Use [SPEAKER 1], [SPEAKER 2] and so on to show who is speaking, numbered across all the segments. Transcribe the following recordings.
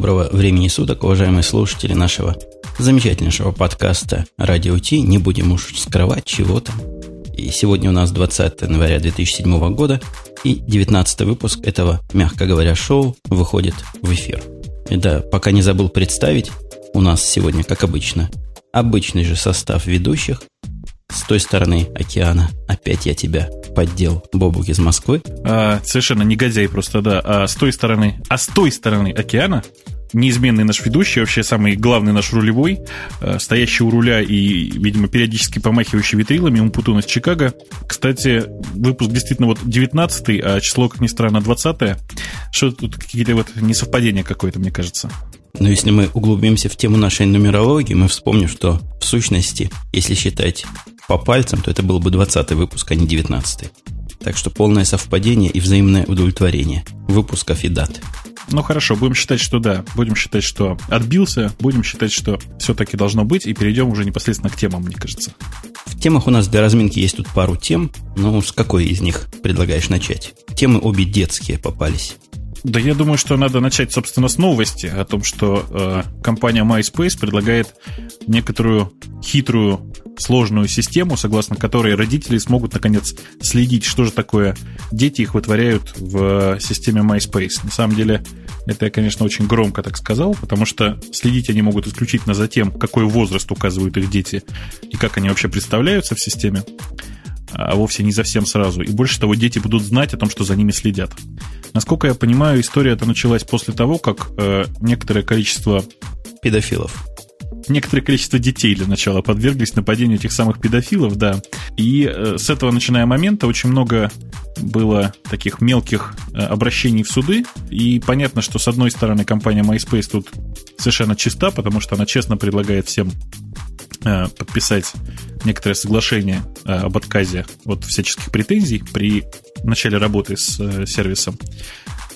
[SPEAKER 1] Доброго времени суток, уважаемые слушатели нашего замечательнейшего подкаста «Радио Ти». Не будем уж скрывать чего-то. И сегодня у нас 20 января 2007 года, и 19 выпуск этого, мягко говоря, шоу выходит в эфир. И да, пока не забыл представить, у нас сегодня, как обычно, обычный же состав ведущих. С той стороны океана опять я тебя поддел Бобук из Москвы.
[SPEAKER 2] А, совершенно негодяй просто, да. А с той стороны, а с той стороны океана неизменный наш ведущий, вообще самый главный наш рулевой, э, стоящий у руля и, видимо, периодически помахивающий витрилами, Умпутун из Чикаго. Кстати, выпуск действительно вот 19 а число, как ни странно, 20 Что тут какие-то вот несовпадения какое-то, мне кажется.
[SPEAKER 1] Но если мы углубимся в тему нашей нумерологии, мы вспомним, что в сущности, если считать по пальцам, то это был бы 20 выпуск, а не 19 Так что полное совпадение и взаимное удовлетворение выпусков и дат.
[SPEAKER 2] Ну хорошо, будем считать, что да. Будем считать, что отбился. Будем считать, что все-таки должно быть. И перейдем уже непосредственно к темам, мне кажется.
[SPEAKER 1] В темах у нас для разминки есть тут пару тем. Ну, с какой из них предлагаешь начать? Темы обе детские попались.
[SPEAKER 2] Да я думаю, что надо начать, собственно, с новости о том, что э, компания MySpace предлагает некоторую хитрую, сложную систему, согласно которой родители смогут, наконец, следить, что же такое дети их вытворяют в системе MySpace. На самом деле, это я, конечно, очень громко так сказал, потому что следить они могут исключительно за тем, какой возраст указывают их дети и как они вообще представляются в системе а вовсе не совсем сразу. И больше того, дети будут знать о том, что за ними следят. Насколько я понимаю, история эта началась после того, как э, некоторое количество
[SPEAKER 1] педофилов
[SPEAKER 2] некоторое количество детей для начала подверглись нападению этих самых педофилов, да. И э, с этого начиная момента очень много было таких мелких э, обращений в суды. И понятно, что с одной стороны компания MySpace тут совершенно чиста, потому что она честно предлагает всем Э, подписать некоторое соглашение об отказе от всяческих претензий при начале работы с сервисом.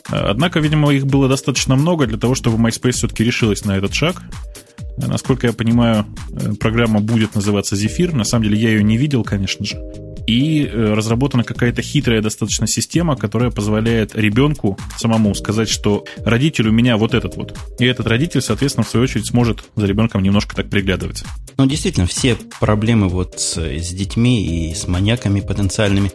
[SPEAKER 2] Однако, видимо, их было достаточно много для того, чтобы MySpace все-таки решилась на этот шаг. Насколько я понимаю, программа будет называться Zephyr. На самом деле я ее не видел, конечно же и э, разработана какая-то хитрая достаточно система, которая позволяет ребенку самому сказать, что родитель у меня вот этот вот. И этот родитель, соответственно, в свою очередь сможет за ребенком немножко так приглядывать.
[SPEAKER 1] Ну, действительно, все проблемы вот с, с детьми и с маньяками потенциальными,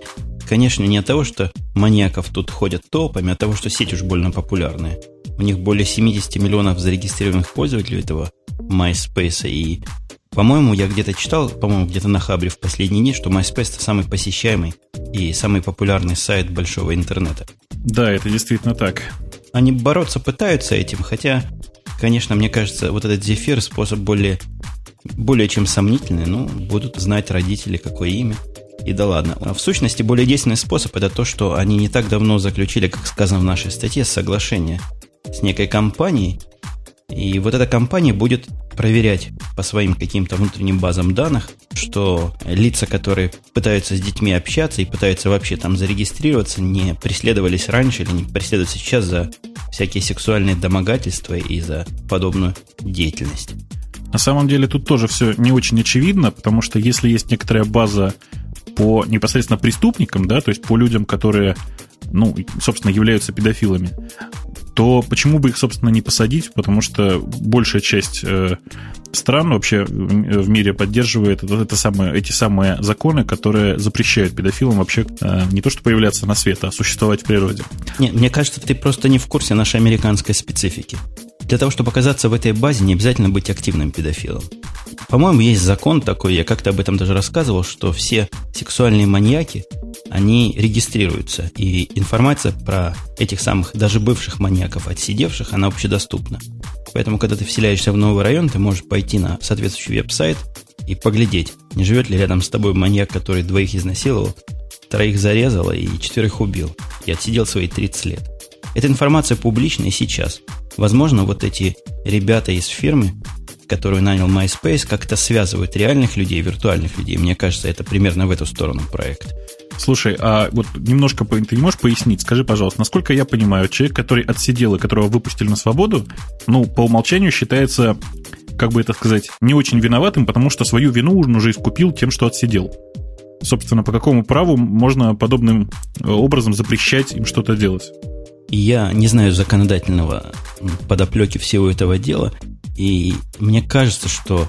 [SPEAKER 1] конечно, не от того, что маньяков тут ходят топами, а от того, что сеть уж больно популярная. У них более 70 миллионов зарегистрированных пользователей этого MySpace, и по-моему, я где-то читал, по-моему, где-то на Хабре в последние дни, что MySpace это самый посещаемый и самый популярный сайт большого интернета.
[SPEAKER 2] Да, это действительно так.
[SPEAKER 1] Они бороться пытаются этим, хотя, конечно, мне кажется, вот этот зефир способ более, более чем сомнительный, ну, будут знать родители, какое имя. И да ладно. А в сущности, более действенный способ это то, что они не так давно заключили, как сказано в нашей статье, соглашение с некой компанией, и вот эта компания будет проверять по своим каким-то внутренним базам данных, что лица, которые пытаются с детьми общаться и пытаются вообще там зарегистрироваться, не преследовались раньше или не преследуются сейчас за всякие сексуальные домогательства и за подобную деятельность.
[SPEAKER 2] На самом деле тут тоже все не очень очевидно, потому что если есть некоторая база по непосредственно преступникам, да, то есть по людям, которые, ну, собственно, являются педофилами, то почему бы их, собственно, не посадить? Потому что большая часть э, стран вообще в мире поддерживает это, это самое, эти самые законы, которые запрещают педофилам вообще э, не то что появляться на свет, а существовать в природе.
[SPEAKER 1] Нет, мне кажется, ты просто не в курсе нашей американской специфики. Для того, чтобы оказаться в этой базе, не обязательно быть активным педофилом. По-моему, есть закон такой, я как-то об этом даже рассказывал, что все сексуальные маньяки, они регистрируются. И информация про этих самых, даже бывших маньяков, отсидевших, она общедоступна. Поэтому, когда ты вселяешься в новый район, ты можешь пойти на соответствующий веб-сайт и поглядеть, не живет ли рядом с тобой маньяк, который двоих изнасиловал, троих зарезал и четверых убил, и отсидел свои 30 лет. Эта информация публична и сейчас. Возможно, вот эти ребята из фирмы, которую нанял MySpace, как-то связывают реальных людей и виртуальных людей. Мне кажется, это примерно в эту сторону проект.
[SPEAKER 2] Слушай, а вот немножко ты не можешь пояснить? Скажи, пожалуйста, насколько я понимаю, человек, который отсидел и которого выпустили на свободу, ну, по умолчанию считается, как бы это сказать, не очень виноватым, потому что свою вину он уже искупил тем, что отсидел. Собственно, по какому праву можно подобным э, образом запрещать им что-то делать?
[SPEAKER 1] Я не знаю законодательного подоплеки всего этого дела. И мне кажется, что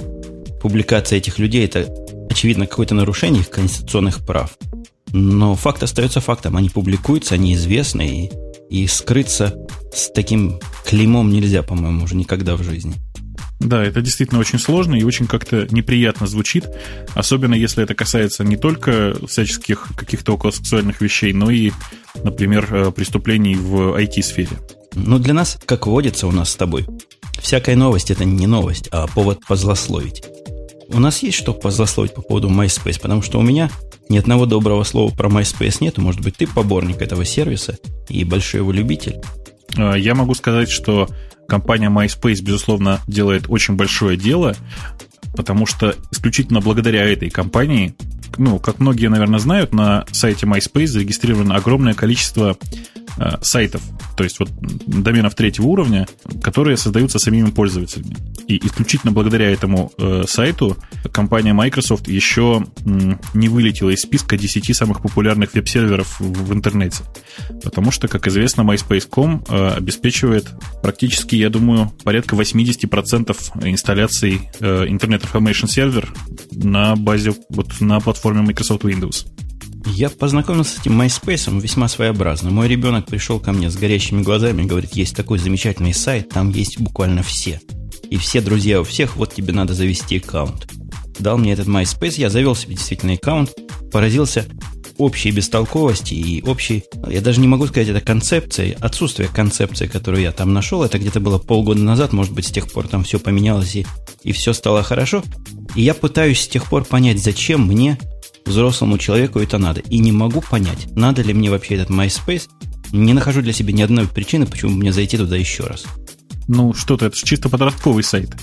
[SPEAKER 1] публикация этих людей это очевидно какое-то нарушение их конституционных прав. Но факт остается фактом. Они публикуются, они известны, и, и скрыться с таким клеймом нельзя, по-моему, уже никогда в жизни.
[SPEAKER 2] Да, это действительно очень сложно и очень как-то неприятно звучит, особенно если это касается не только всяческих каких-то околосексуальных вещей, но и, например, э, преступлений в IT-сфере.
[SPEAKER 1] Ну, для нас, как водится у нас с тобой, всякая новость – это не новость, а повод позлословить. У нас есть что позлословить по поводу MySpace, потому что у меня ни одного доброго слова про MySpace нету. Может быть, ты поборник этого сервиса и большой его любитель?
[SPEAKER 2] Э, я могу сказать, что компания MySpace, безусловно, делает очень большое дело, потому что исключительно благодаря этой компании, ну, как многие, наверное, знают, на сайте MySpace зарегистрировано огромное количество сайтов, то есть вот доменов третьего уровня, которые создаются самими пользователями. И исключительно благодаря этому э, сайту компания Microsoft еще м, не вылетела из списка 10 самых популярных веб-серверов в, в интернете. Потому что, как известно, MySpace.com э, обеспечивает практически, я думаю, порядка 80% инсталляций э, Internet Information Server на базе, вот на платформе Microsoft Windows.
[SPEAKER 1] Я познакомился с этим MySpace весьма своеобразно. Мой ребенок пришел ко мне с горящими глазами и говорит, есть такой замечательный сайт, там есть буквально все. И все друзья у всех, вот тебе надо завести аккаунт. Дал мне этот MySpace, я завел себе действительно аккаунт, поразился общей бестолковости и общей, я даже не могу сказать, это концепция, отсутствие концепции, которую я там нашел, это где-то было полгода назад, может быть, с тех пор там все поменялось и, и все стало хорошо. И я пытаюсь с тех пор понять, зачем мне взрослому человеку это надо. И не могу понять, надо ли мне вообще этот MySpace. Не нахожу для себя ни одной причины, почему мне зайти туда еще раз.
[SPEAKER 2] Ну, что-то, это чисто подростковый сайт.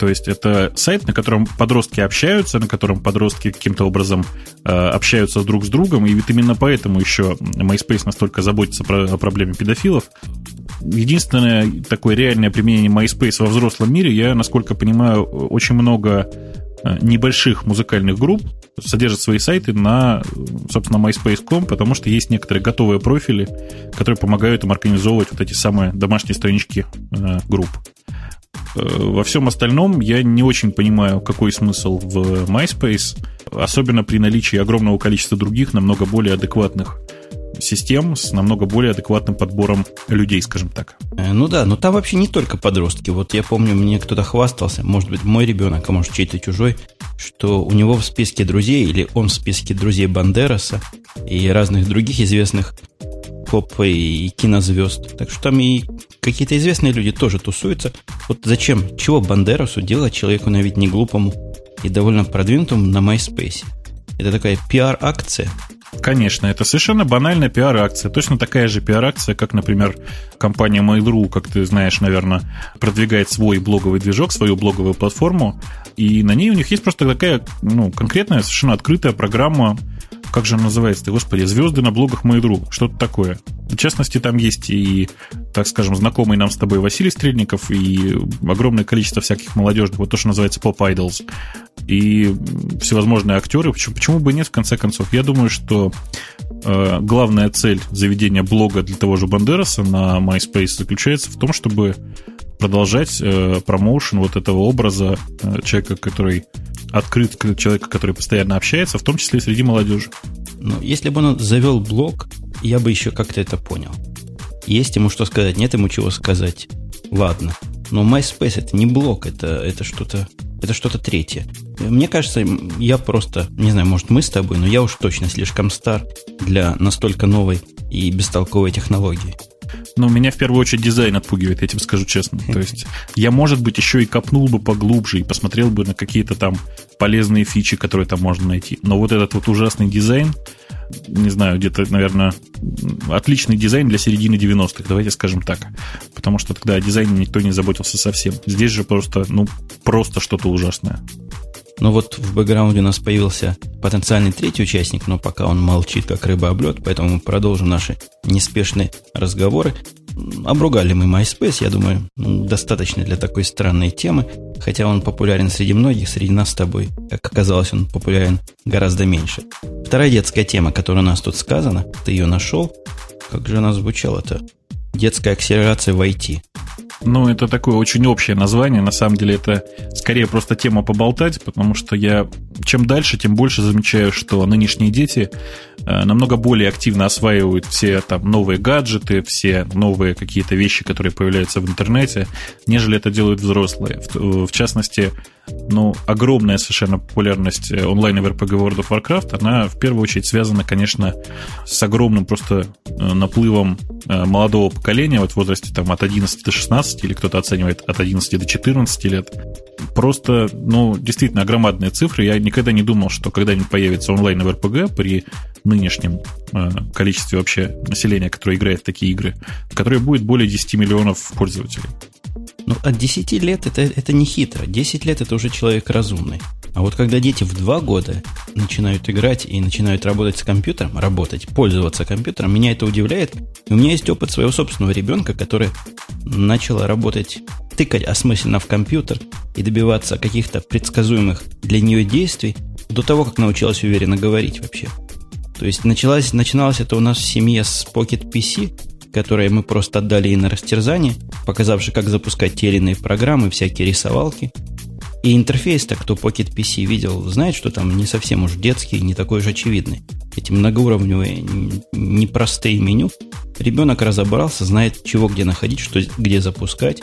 [SPEAKER 2] То есть это сайт, на котором подростки общаются, на котором подростки каким-то образом э, общаются друг с другом, и ведь именно поэтому еще MySpace настолько заботится про, о проблеме педофилов. Единственное такое реальное применение MySpace во взрослом мире, я, насколько понимаю, очень много небольших музыкальных групп содержат свои сайты на, собственно, MySpace.com, потому что есть некоторые готовые профили, которые помогают им организовывать вот эти самые домашние странички э, групп. Э, во всем остальном я не очень понимаю, какой смысл в MySpace, особенно при наличии огромного количества других, намного более адекватных систем с намного более адекватным подбором людей, скажем так.
[SPEAKER 1] Э, ну да, но там вообще не только подростки. Вот я помню, мне кто-то хвастался, может быть, мой ребенок, а может, чей-то чужой, что у него в списке друзей, или он в списке друзей Бандераса и разных других известных поп и кинозвезд. Так что там и какие-то известные люди тоже тусуются. Вот зачем, чего Бандерасу делать человеку на вид не глупому и довольно продвинутому на MySpace? Это такая пиар-акция,
[SPEAKER 2] Конечно, это совершенно банальная пиар-акция. Точно такая же пиар-акция, как, например, компания Mail.ru, как ты знаешь, наверное, продвигает свой блоговый движок, свою блоговую платформу, и на ней у них есть просто такая ну, конкретная, совершенно открытая программа. Как же она называется-то, господи, звезды на блогах Mail.ru, что-то такое. В частности, там есть и, так скажем, знакомый нам с тобой Василий Стрельников, и огромное количество всяких молодежных, вот то, что называется Pop Idols, и всевозможные актеры. Почему, почему бы нет, в конце концов? Я думаю, что э, главная цель заведения блога для того же Бандераса на MySpace заключается в том, чтобы продолжать э, промоушен вот этого образа э, человека, который открыт человека, который постоянно общается, в том числе и среди молодежи.
[SPEAKER 1] Ну, если бы он завел блог, я бы еще как-то это понял. Есть ему что сказать, нет ему чего сказать. Ладно. Но MySpace это не блог, это, это что-то это что-то третье. Мне кажется, я просто, не знаю, может мы с тобой, но я уж точно слишком стар для настолько новой и бестолковой технологии.
[SPEAKER 2] Но меня в первую очередь дизайн отпугивает, я тебе скажу честно. То есть я, может быть, еще и копнул бы поглубже и посмотрел бы на какие-то там полезные фичи, которые там можно найти. Но вот этот вот ужасный дизайн, не знаю, где-то, наверное, отличный дизайн для середины 90-х, давайте скажем так. Потому что тогда о дизайне никто не заботился совсем. Здесь же просто, ну, просто что-то ужасное.
[SPEAKER 1] Но вот в бэкграунде у нас появился потенциальный третий участник, но пока он молчит, как рыба об лед, поэтому мы продолжим наши неспешные разговоры. Обругали мы MySpace, я думаю, достаточно для такой странной темы, хотя он популярен среди многих, среди нас с тобой. Как оказалось, он популярен гораздо меньше. Вторая детская тема, которая у нас тут сказана, ты ее нашел. Как же она звучала-то? Детская акселерация в IT.
[SPEAKER 2] Ну, это такое очень общее название. На самом деле это скорее просто тема поболтать, потому что я чем дальше, тем больше замечаю, что нынешние дети э, намного более активно осваивают все там новые гаджеты, все новые какие-то вещи, которые появляются в интернете, нежели это делают взрослые. В, в частности, ну, огромная совершенно популярность э, онлайн в RPG World of Warcraft, она в первую очередь связана, конечно, с огромным просто э, наплывом э, молодого поколения, вот в возрасте там от 11 до 16, или кто-то оценивает от 11 до 14 лет. Просто, ну, действительно громадные цифры. Я никогда не думал, что когда-нибудь появится онлайн в RPG при нынешнем количестве вообще населения, которое играет в такие игры, в которые будет более 10 миллионов пользователей.
[SPEAKER 1] Ну, от 10 лет это, это не хитро. 10 лет это уже человек разумный. А вот когда дети в 2 года начинают играть и начинают работать с компьютером, работать, пользоваться компьютером, меня это удивляет. И у меня есть опыт своего собственного ребенка, который начал работать, тыкать осмысленно в компьютер и добиваться каких-то предсказуемых для нее действий до того, как научилась уверенно говорить вообще. То есть началось, начиналось это у нас в семье с Pocket PC, которые мы просто отдали ей на растерзание, показавши, как запускать те или иные программы, всякие рисовалки. И интерфейс-то, кто Pocket PC видел, знает, что там не совсем уж детский, не такой же очевидный. Эти многоуровневые, непростые меню. Ребенок разобрался, знает, чего где находить, что где запускать.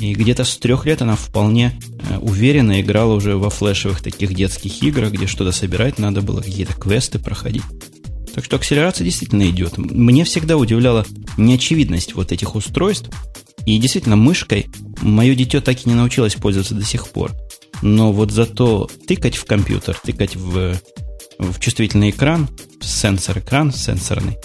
[SPEAKER 1] И где-то с трех лет она вполне э, уверенно играла уже во флешевых таких детских играх, где что-то собирать надо было, какие-то квесты проходить. Так что акселерация действительно идет. Мне всегда удивляла неочевидность вот этих устройств. И действительно, мышкой мое дитё так и не научилось пользоваться до сих пор. Но вот зато тыкать в компьютер, тыкать в, в чувствительный экран, сенсор-экран сенсорный,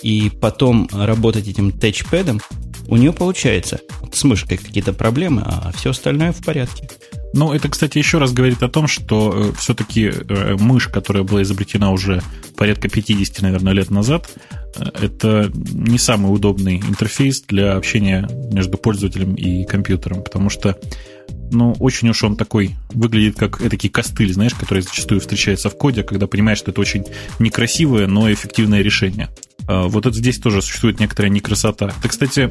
[SPEAKER 1] и потом работать этим тачпэдом, у нее получается. С мышкой какие-то проблемы, а все остальное в порядке.
[SPEAKER 2] Ну, это, кстати, еще раз говорит о том, что э, все-таки э, мышь, которая была изобретена уже порядка 50, наверное, лет назад, э, это не самый удобный интерфейс для общения между пользователем и компьютером, потому что ну, очень уж он такой, выглядит как этакий костыль, знаешь, который зачастую встречается в коде, когда понимаешь, что это очень некрасивое, но эффективное решение. А, вот это здесь тоже существует некоторая некрасота. Ты, кстати,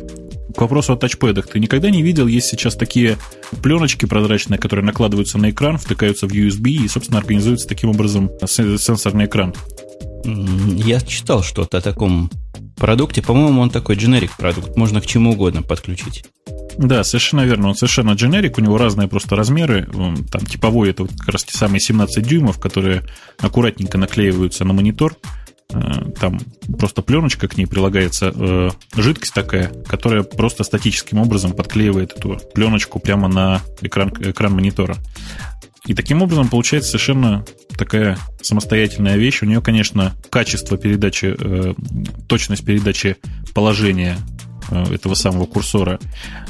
[SPEAKER 2] к вопросу о тачпэдах. Ты никогда не видел, есть сейчас такие пленочки прозрачные, которые накладываются на экран, втыкаются в USB и, собственно, организуются таким образом сенсорный экран.
[SPEAKER 1] Я читал что-то о таком продукте. По-моему, он такой generic продукт. Можно к чему угодно подключить.
[SPEAKER 2] Да, совершенно верно. Он совершенно дженерик, у него разные просто размеры. Там типовой это вот как раз те самые 17 дюймов, которые аккуратненько наклеиваются на монитор. Э, там просто пленочка, к ней прилагается э, жидкость такая, которая просто статическим образом подклеивает эту пленочку прямо на экран, экран монитора. И таким образом получается совершенно такая самостоятельная вещь. У нее, конечно, качество передачи, э, точность передачи положения этого самого курсора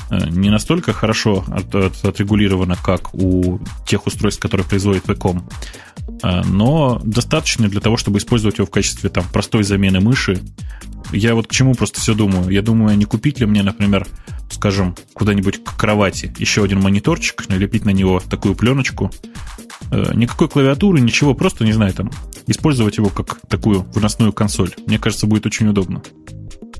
[SPEAKER 2] э, не настолько хорошо от, от, отрегулировано, как у тех устройств, которые производит Vcom, э, но достаточно для того, чтобы использовать его в качестве там, простой замены мыши. Я вот к чему просто все думаю. Я думаю, не купить ли мне, например, скажем, куда-нибудь к кровати еще один мониторчик, налепить на него такую пленочку. Никакой клавиатуры, ничего, просто, не знаю, там, использовать его как такую выносную консоль. Мне кажется, будет очень удобно.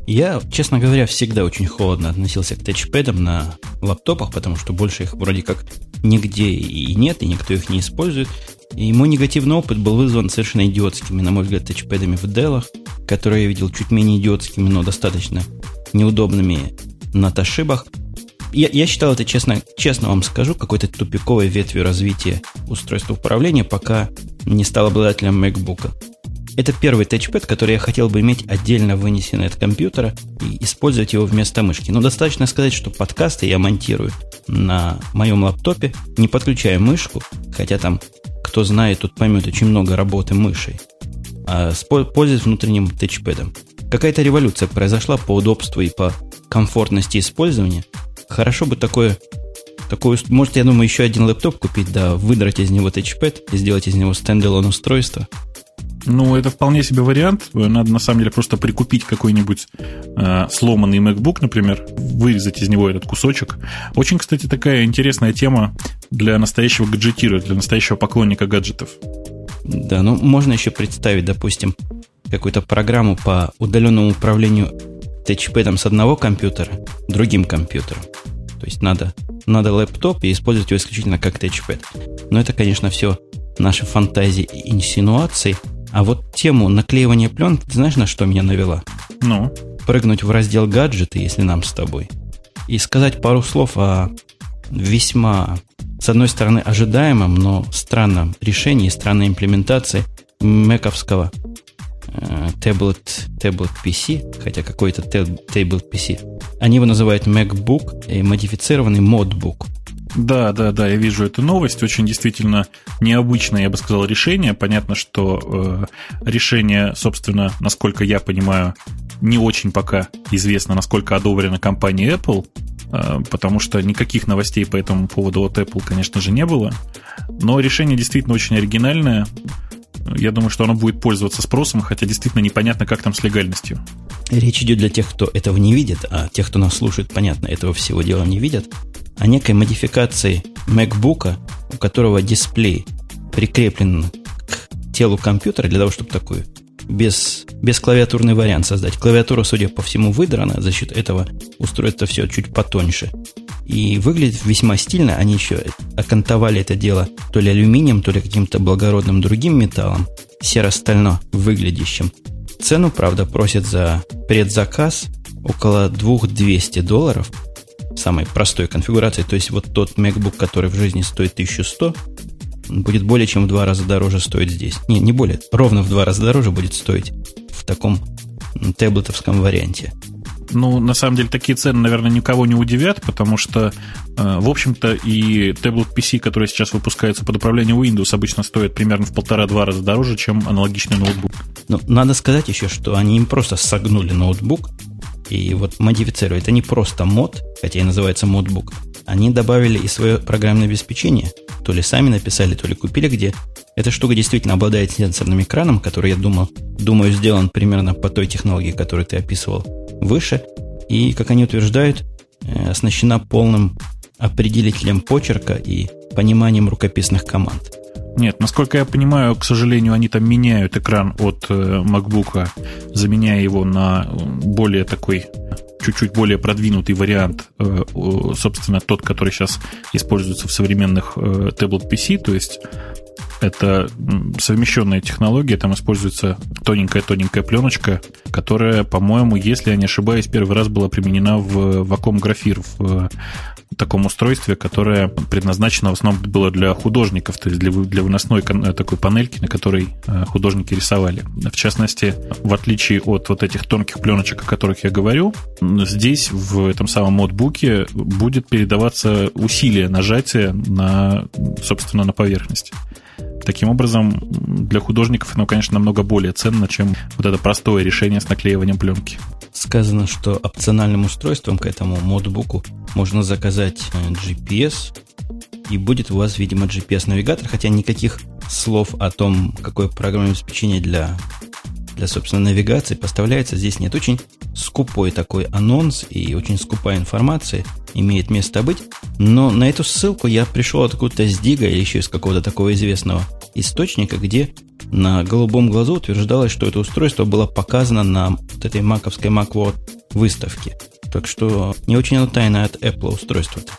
[SPEAKER 1] Я, честно говоря, всегда очень холодно относился к тачпэдам на лаптопах, потому что больше их вроде как нигде и нет, и никто их не использует. И мой негативный опыт был вызван совершенно идиотскими, на мой взгляд, тачпэдами в Dell, которые я видел чуть менее идиотскими, но достаточно неудобными на ташибах. Я, я считал это, честно, честно вам скажу, какой-то тупиковой ветвью развития устройства управления, пока не стал обладателем MacBook. Это первый тачпэд, который я хотел бы иметь отдельно вынесенный от компьютера и использовать его вместо мышки. Но достаточно сказать, что подкасты я монтирую на моем лаптопе, не подключая мышку, хотя там, кто знает, тут поймет очень много работы мышей, а пользуясь внутренним тачпэдом. Какая-то революция произошла по удобству и по комфортности использования. Хорошо бы такое такое, может, я думаю, еще один лэптоп купить, да, выдрать из него тачпэд и сделать из него стендалон устройство –
[SPEAKER 2] ну, это вполне себе вариант. Надо на самом деле просто прикупить какой-нибудь э, сломанный MacBook, например, вырезать из него этот кусочек. Очень, кстати, такая интересная тема для настоящего гаджетира, для настоящего поклонника гаджетов.
[SPEAKER 1] Да, ну можно еще представить, допустим, какую-то программу по удаленному управлению тачпэдом с одного компьютера другим компьютером. То есть надо, надо лэптоп и использовать его исключительно как тачпэд. Но это, конечно, все наши фантазии и инсинуации. А вот тему наклеивания пленки, ты знаешь, на что меня навела?
[SPEAKER 2] Ну?
[SPEAKER 1] Прыгнуть в раздел гаджеты, если нам с тобой. И сказать пару слов о весьма, с одной стороны, ожидаемом, но странном решении, странной имплементации мэковского э, Tablet, Tablet PC, хотя какой-то Tablet PC. Они его называют MacBook и модифицированный Modbook.
[SPEAKER 2] Да, да, да, я вижу эту новость. Очень действительно необычное, я бы сказал, решение. Понятно, что э, решение, собственно, насколько я понимаю, не очень пока известно, насколько одобрено компанией Apple, э, потому что никаких новостей по этому поводу от Apple, конечно же, не было. Но решение действительно очень оригинальное. Я думаю, что оно будет пользоваться спросом, хотя действительно непонятно, как там с легальностью.
[SPEAKER 1] Речь идет для тех, кто этого не видит, а тех, кто нас слушает, понятно, этого всего дела не видят, о некой модификации MacBook, у которого дисплей прикреплен к телу компьютера для того, чтобы такой без, без клавиатурный вариант создать. Клавиатура, судя по всему, выдрана, за счет этого устройство все чуть потоньше. И выглядит весьма стильно. Они еще окантовали это дело то ли алюминием, то ли каким-то благородным другим металлом, серо-стально выглядящим. Цену, правда, просят за предзаказ около 2200 долларов самой простой конфигурации. То есть вот тот MacBook, который в жизни стоит 1100, будет более чем в два раза дороже стоить здесь. Не, не более, ровно в два раза дороже будет стоить в таком таблетовском варианте.
[SPEAKER 2] Ну, на самом деле, такие цены, наверное, никого не удивят, потому что, э, в общем-то, и таблет PC, который сейчас выпускается под управлением Windows, обычно стоит примерно в полтора-два раза дороже, чем аналогичный ноутбук.
[SPEAKER 1] Ну, надо сказать еще, что они им просто согнули ноутбук и вот модифицируют. Это не просто мод, хотя и называется модбук. Они добавили и свое программное обеспечение. То ли сами написали, то ли купили где. Эта штука действительно обладает сенсорным экраном, который, я думал, думаю, сделан примерно по той технологии, которую ты описывал выше. И, как они утверждают, э, оснащена полным определителем почерка и пониманием рукописных команд.
[SPEAKER 2] Нет, насколько я понимаю, к сожалению, они там меняют экран от э, MacBook, заменяя его на более такой чуть-чуть более продвинутый вариант, э, собственно, тот, который сейчас используется в современных Tablet PC, то есть это совмещенная технология, там используется тоненькая-тоненькая пленочка, которая, по-моему, если я не ошибаюсь, первый раз была применена в Wacom Graphir, в таком устройстве, которое предназначено в основном было для художников, то есть для, для выносной такой панельки, на которой э, художники рисовали. В частности, в отличие от вот этих тонких пленочек, о которых я говорю, здесь в этом самом модбуке будет передаваться усилие нажатия на, собственно, на поверхность. Таким образом, для художников оно, конечно, намного более ценно, чем вот это простое решение с наклеиванием пленки.
[SPEAKER 1] Сказано, что опциональным устройством к этому модбуку можно заказать э, GPS, и будет у вас, видимо, GPS-навигатор, хотя никаких слов о том, какое программное обеспечение для для, собственно, навигации поставляется здесь нет. Очень скупой такой анонс и очень скупая информация имеет место быть. Но на эту ссылку я пришел откуда-то с Дига или еще из какого-то такого известного источника, где на голубом глазу утверждалось, что это устройство было показано на вот этой маковской Macworld выставке. Так что не очень оно тайное от Apple устройство-то.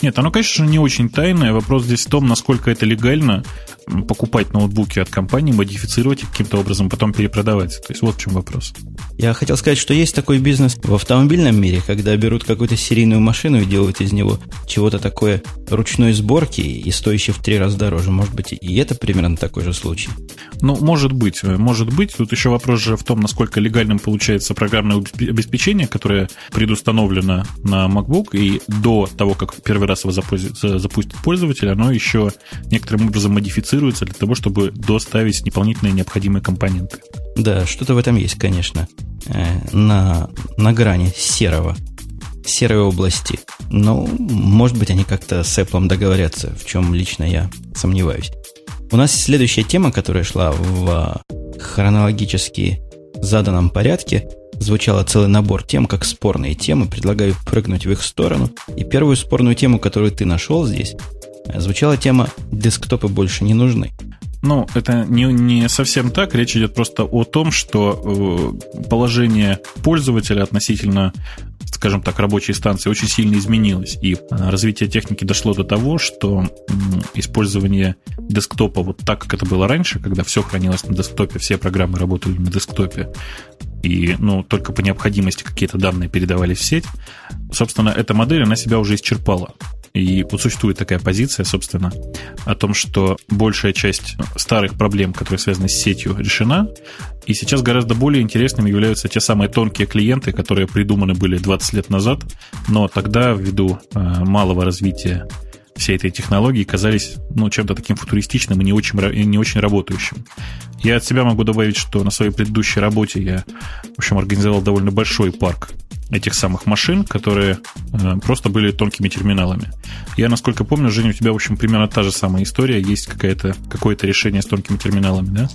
[SPEAKER 2] Нет, оно, конечно, не очень тайное. Вопрос здесь в том, насколько это легально покупать ноутбуки от компании, модифицировать их каким-то образом, потом перепродавать. То есть вот в чем вопрос.
[SPEAKER 1] Я хотел сказать, что есть такой бизнес в автомобильном мире, когда берут какую-то серийную машину и делают из него чего-то такое ручной сборки и стоящее в три раза дороже. Может быть, и это примерно такой же случай.
[SPEAKER 2] Ну, может быть, может быть. Тут еще вопрос же в том, насколько легальным получается программное обеспечение, которое предустановлено на MacBook, и до того, как первый раз его запустит пользователь, оно еще некоторым образом модифицируется для того, чтобы доставить дополнительные необходимые компоненты.
[SPEAKER 1] Да, что-то в этом есть, конечно. Э, на, на грани серого, серой области. Но, может быть, они как-то с Apple договорятся, в чем лично я сомневаюсь. У нас следующая тема, которая шла в хронологически заданном порядке, звучала целый набор тем, как спорные темы. Предлагаю прыгнуть в их сторону. И первую спорную тему, которую ты нашел здесь, звучала тема «Десктопы больше не нужны».
[SPEAKER 2] Ну, это не, не совсем так. Речь идет просто о том, что э, положение пользователя относительно, скажем так, рабочей станции очень сильно изменилось. И э, развитие техники дошло до того, что использование десктопа вот так, как это было раньше, когда все хранилось на десктопе, все программы работали на десктопе, и ну, только по необходимости какие-то данные передавались в сеть, собственно, эта модель, она себя уже исчерпала. И вот существует такая позиция, собственно, о том, что большая часть старых проблем, которые связаны с сетью, решена. И сейчас гораздо более интересными являются те самые тонкие клиенты, которые придуманы были 20 лет назад, но тогда ввиду э, малого развития всей этой технологии казались ну, чем-то таким футуристичным и не очень, не очень работающим. Я от себя могу добавить, что на своей предыдущей работе я, в общем, организовал довольно большой парк этих самых машин, которые э, просто были тонкими терминалами. Я, насколько помню, Женя, у тебя, в общем, примерно та же самая история. Есть какое-то какое-то решение с тонкими терминалами, да?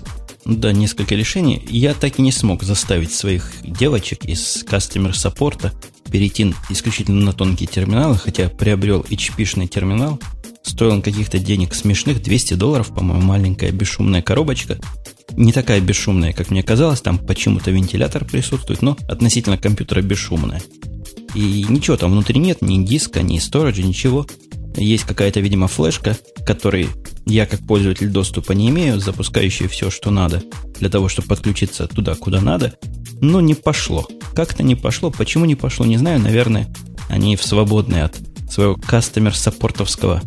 [SPEAKER 1] Да, несколько решений. Я так и не смог заставить своих девочек из customer саппорта перейти исключительно на тонкие терминалы, хотя приобрел HP-шный терминал. Стоил он каких-то денег смешных, 200 долларов, по-моему, маленькая бесшумная коробочка. Не такая бесшумная, как мне казалось, там почему-то вентилятор присутствует, но относительно компьютера бесшумная. И ничего там внутри нет, ни диска, ни сториджа, ничего. Есть какая-то, видимо, флешка, которой я как пользователь доступа не имею, запускающая все, что надо, для того, чтобы подключиться туда, куда надо. Но не пошло. Как-то не пошло. Почему не пошло, не знаю. Наверное, они в свободные от своего кастомер-саппортовского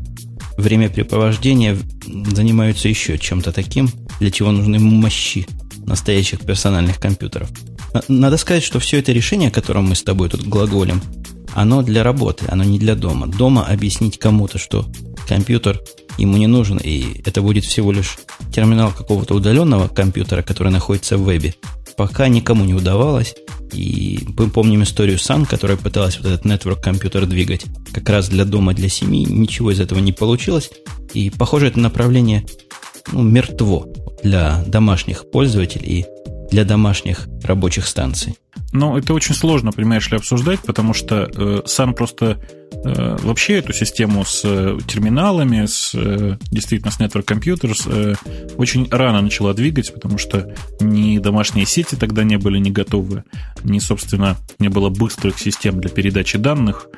[SPEAKER 1] времяпрепровождения занимаются еще чем-то таким, для чего нужны мощи настоящих персональных компьютеров. Надо сказать, что все это решение, о котором мы с тобой тут глаголем, оно для работы, оно не для дома. Дома объяснить кому-то, что компьютер ему не нужен, и это будет всего лишь терминал какого-то удаленного компьютера, который находится в вебе, пока никому не удавалось. И мы помним историю Sun, которая пыталась вот этот network компьютер двигать как раз для дома, для семьи. Ничего из этого не получилось. И, похоже, это направление ну, мертво для домашних пользователей и для домашних рабочих станций.
[SPEAKER 2] Ну, это очень сложно, понимаешь ли, обсуждать, потому что э, сам просто э, вообще эту систему с э, терминалами, с э, действительно с Network Computers э, очень рано начала двигать, потому что ни домашние сети тогда не были не готовы, ни, собственно, не было быстрых систем для передачи данных,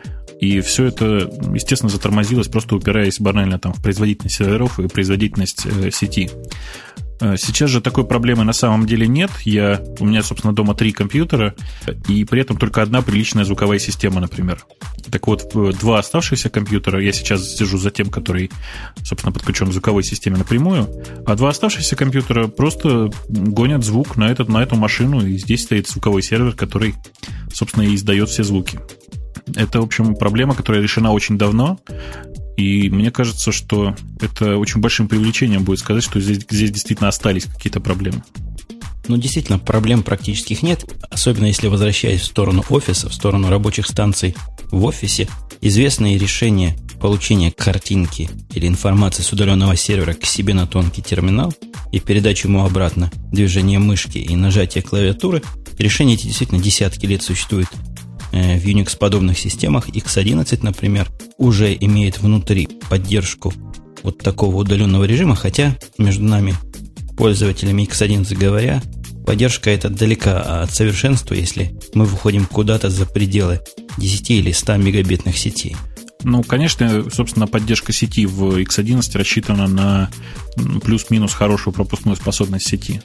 [SPEAKER 2] и все это, естественно, затормозилось, просто упираясь банально там, в производительность серверов и производительность э, сети. Э, сейчас же такой проблемы на самом деле нет. Я, у меня, собственно, дома три компьютера, и при этом только одна приличная звуковая система, например. Так вот, два оставшихся компьютера, я сейчас сижу за тем, который, собственно, подключен к звуковой системе напрямую, а два оставшихся компьютера просто гонят звук на, этот, на эту машину, и здесь стоит звуковой сервер, который, собственно, и издает все звуки. Это, в общем, проблема, которая решена очень давно, и мне кажется, что это очень большим привлечением будет сказать, что здесь, здесь действительно остались какие-то проблемы.
[SPEAKER 1] Ну, действительно, проблем практических нет, особенно если возвращаясь в сторону офиса, в сторону рабочих станций в офисе, известные решения получения картинки или информации с удаленного сервера к себе на тонкий терминал и передачу ему обратно движение мышки и нажатие клавиатуры, решения эти действительно десятки лет существуют в Unix-подобных системах X11, например, уже имеет внутри поддержку вот такого удаленного режима, хотя между нами, пользователями X11 говоря, поддержка эта далека от совершенства, если мы выходим куда-то за пределы 10 или 100 мегабитных сетей.
[SPEAKER 2] Ну, конечно, собственно, поддержка сети в X11 рассчитана на плюс-минус хорошую пропускную способность сети.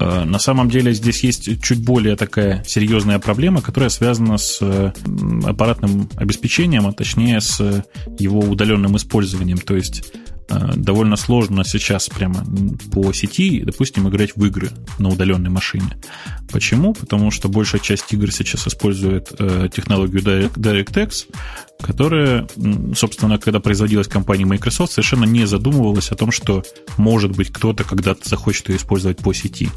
[SPEAKER 2] Э, на самом деле здесь есть чуть более такая серьезная проблема, которая связана с э, аппаратным обеспечением, а точнее с его удаленным использованием. То есть довольно сложно сейчас прямо по сети, допустим, играть в игры на удаленной машине. Почему? Потому что большая часть игр сейчас использует э, технологию DirectX, которая, собственно, когда производилась компанией Microsoft, совершенно не задумывалась о том, что, может быть, кто-то когда-то захочет ее использовать по сети.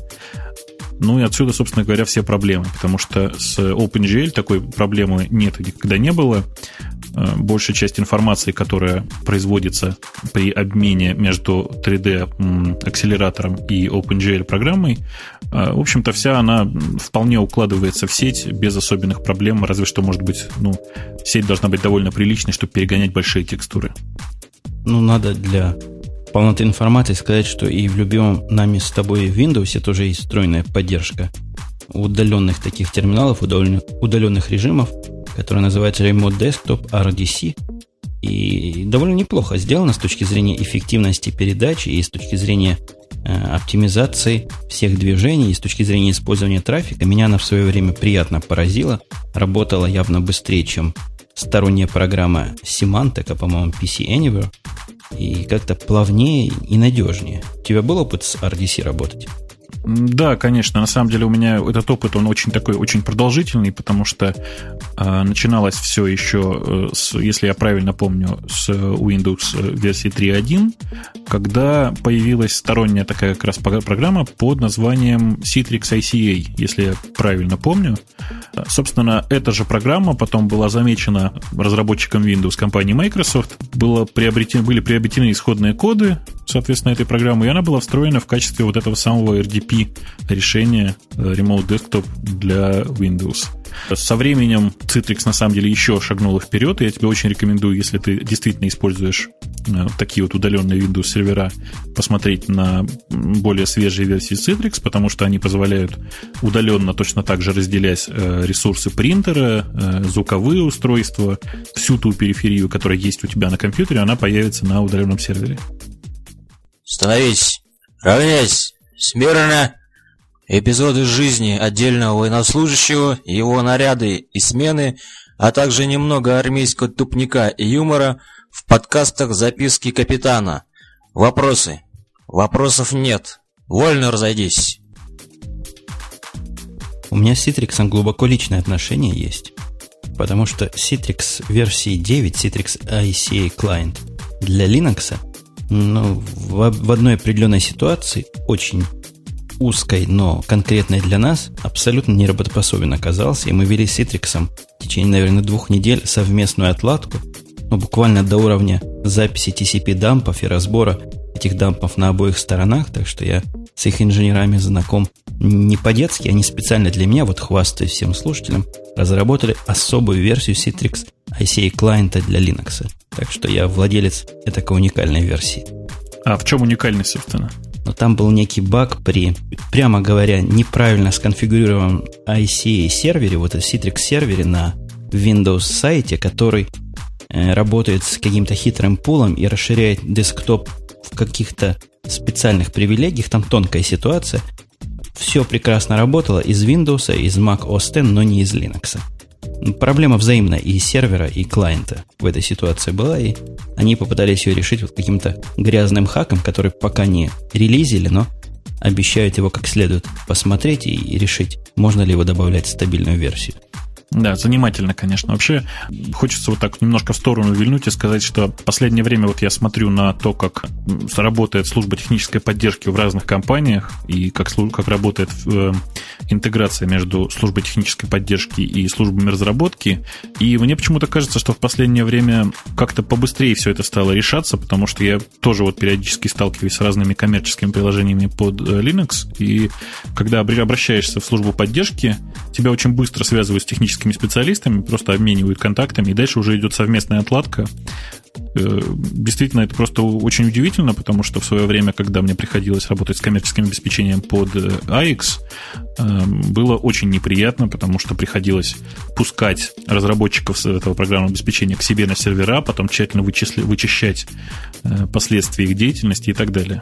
[SPEAKER 2] Ну и отсюда, собственно говоря, все проблемы, потому что с OpenGL такой проблемы нет и никогда не было. Э, большая часть информации, которая производится при обмене между 3D-акселератором и OpenGL программой, э, в общем-то, вся она вполне укладывается в сеть без особенных проблем, разве что, может быть, ну, сеть должна быть довольно приличной, чтобы перегонять большие текстуры.
[SPEAKER 1] Ну, надо для полноты информации сказать, что и в любимом нами с тобой Windows тоже есть встроенная поддержка удаленных таких терминалов, удаленных, удаленных режимов, который называется Remote Desktop RDC. И довольно неплохо сделано с точки зрения эффективности передачи и с точки зрения э, оптимизации всех движений и с точки зрения использования трафика. Меня она в свое время приятно поразила. Работала явно быстрее, чем сторонняя программа Symantec, по-моему, PC Anywhere. И как-то плавнее и надежнее. У тебя был опыт с RDC работать?
[SPEAKER 2] Да, конечно. На самом деле у меня этот опыт, он очень такой, очень продолжительный, потому что э, начиналось все еще, э, с, если я правильно помню, с Windows э, версии 3.1, когда появилась сторонняя такая как раз программа под названием Citrix ICA, если я правильно помню. Собственно, эта же программа потом была замечена разработчиком Windows компании Microsoft, было приобретено, были приобретены исходные коды, соответственно, этой программы, и она была встроена в качестве вот этого самого RDP решения э, Remote Desktop для Windows. Со временем Citrix на самом деле еще шагнула вперед, и я тебе очень рекомендую, если ты действительно используешь э, такие вот удаленные Windows сервера, посмотреть на более свежие версии Citrix, потому что они позволяют удаленно точно так же разделять э, ресурсы принтера, звуковые устройства, всю ту периферию, которая есть у тебя на компьютере, она появится на удаленном сервере.
[SPEAKER 3] Становись! Равняйсь! Смирно! Эпизоды жизни отдельного военнослужащего, его наряды и смены, а также немного армейского тупника и юмора в подкастах «Записки капитана». Вопросы? Вопросов нет. Вольно разойдись.
[SPEAKER 1] У меня с Citrix глубоко личное отношение есть. Потому что Citrix версии 9, Citrix ICA Client для Linux – ну, в, в одной определенной ситуации, очень узкой, но конкретной для нас, абсолютно неработоспособен оказался, и мы вели с Citrix в течение, наверное, двух недель совместную отладку, ну, буквально до уровня записи TCP-дампов и разбора этих дампов на обоих сторонах, так что я с их инженерами знаком не по-детски, они специально для меня, вот хвастаюсь всем слушателям, разработали особую версию Citrix ICA клиента для Linux. Так что я владелец этой уникальной версии.
[SPEAKER 2] А в чем уникальность, собственно?
[SPEAKER 1] Но там был некий баг при, прямо говоря, неправильно сконфигурированном ICA сервере, вот этот Citrix сервере на Windows сайте, который э, работает с каким-то хитрым пулом и расширяет десктоп в каких-то специальных привилегиях, там тонкая ситуация. Все прекрасно работало из Windows, из Mac OS X, но не из Linux. Проблема взаимная и сервера, и клиента в этой ситуации была, и они попытались ее решить вот каким-то грязным хаком, который пока не релизили, но обещают его как следует посмотреть и решить, можно ли его добавлять в стабильную версию.
[SPEAKER 2] Да, занимательно, конечно. Вообще, хочется вот так немножко в сторону вильнуть и сказать, что последнее время вот я смотрю на то, как работает служба технической поддержки в разных компаниях и как, как работает э, интеграция между службой технической поддержки и службами разработки. И мне почему-то кажется, что в последнее время как-то побыстрее все это стало решаться, потому что я тоже вот периодически сталкиваюсь с разными коммерческими приложениями под э, Linux, и когда обращаешься в службу поддержки, тебя очень быстро связывают с техническими специалистами, просто обменивают контактами, и дальше уже идет совместная отладка. Э, действительно, это просто очень удивительно, потому что в свое время, когда мне приходилось работать с коммерческим обеспечением под э, AX, э, было очень неприятно, потому что приходилось пускать разработчиков этого программного обеспечения к себе на сервера, потом тщательно вычисли, вычищать последствия их деятельности и так далее.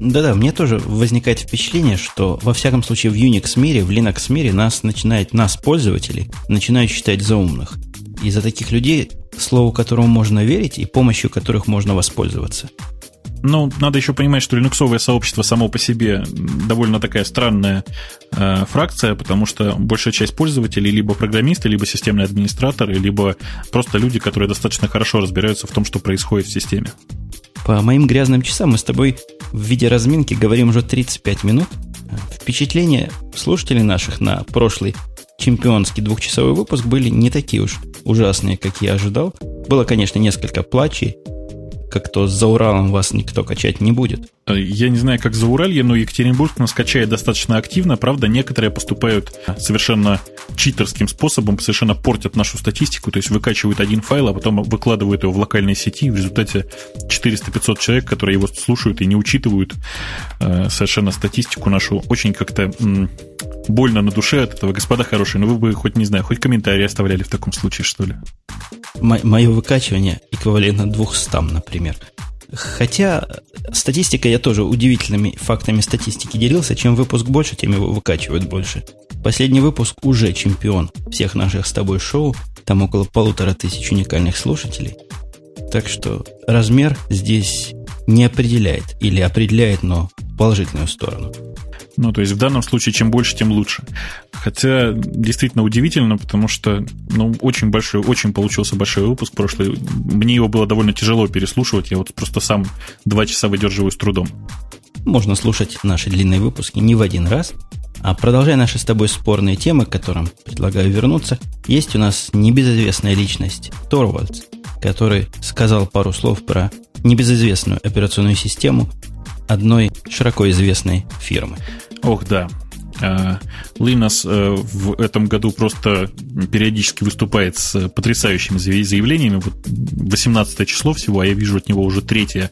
[SPEAKER 1] Да-да, мне тоже возникает впечатление, что во всяком случае в Unix мире, в Linux мире нас начинает, нас, пользователей, начинают считать за умных. И за таких людей, слову которому можно верить и помощью которых можно воспользоваться.
[SPEAKER 2] Ну, надо еще понимать, что линуксовое сообщество само по себе довольно такая странная э, фракция, потому что большая часть пользователей либо программисты, либо системные администраторы, либо просто люди, которые достаточно хорошо разбираются в том, что происходит в системе.
[SPEAKER 1] По моим грязным часам мы с тобой в виде разминки говорим уже 35 минут. Впечатления слушателей наших на прошлый чемпионский двухчасовой выпуск были не такие уж ужасные, как я ожидал. Было, конечно, несколько плачей. Как то за Уралом вас никто качать не будет.
[SPEAKER 2] Э, я не знаю, как за Уралье, но Екатеринбург нас качает достаточно активно. Правда, некоторые поступают совершенно читерским способом, совершенно портят нашу статистику, то есть выкачивают один файл, а потом выкладывают его в локальной сети, и в результате 400-500 человек, которые его слушают и не учитывают э, совершенно статистику нашу, очень как-то больно на душе от этого. Господа хорошие, ну вы бы хоть, не знаю, хоть комментарии оставляли в таком случае, что ли?
[SPEAKER 1] Мое выкачивание эквивалентно 200, например. Хотя статистика, я тоже удивительными фактами статистики делился. Чем выпуск больше, тем его выкачивают больше. Последний выпуск уже чемпион всех наших с тобой шоу. Там около полутора тысяч уникальных слушателей. Так что размер здесь не определяет. Или определяет, но в положительную сторону.
[SPEAKER 2] Ну, то есть в данном случае чем больше, тем лучше. Хотя действительно удивительно, потому что ну, очень большой, очень получился большой выпуск прошлый. Мне его было довольно тяжело переслушивать. Я вот просто сам два часа выдерживаю с трудом.
[SPEAKER 1] Можно слушать наши длинные выпуски не в один раз. А продолжая наши с тобой спорные темы, к которым предлагаю вернуться, есть у нас небезызвестная личность Торвальдс, который сказал пару слов про небезызвестную операционную систему одной широко известной фирмы.
[SPEAKER 2] Ох, да. Linus э, в этом году просто периодически выступает с потрясающими заявлениями. Вот 18 число всего, а я вижу от него уже третье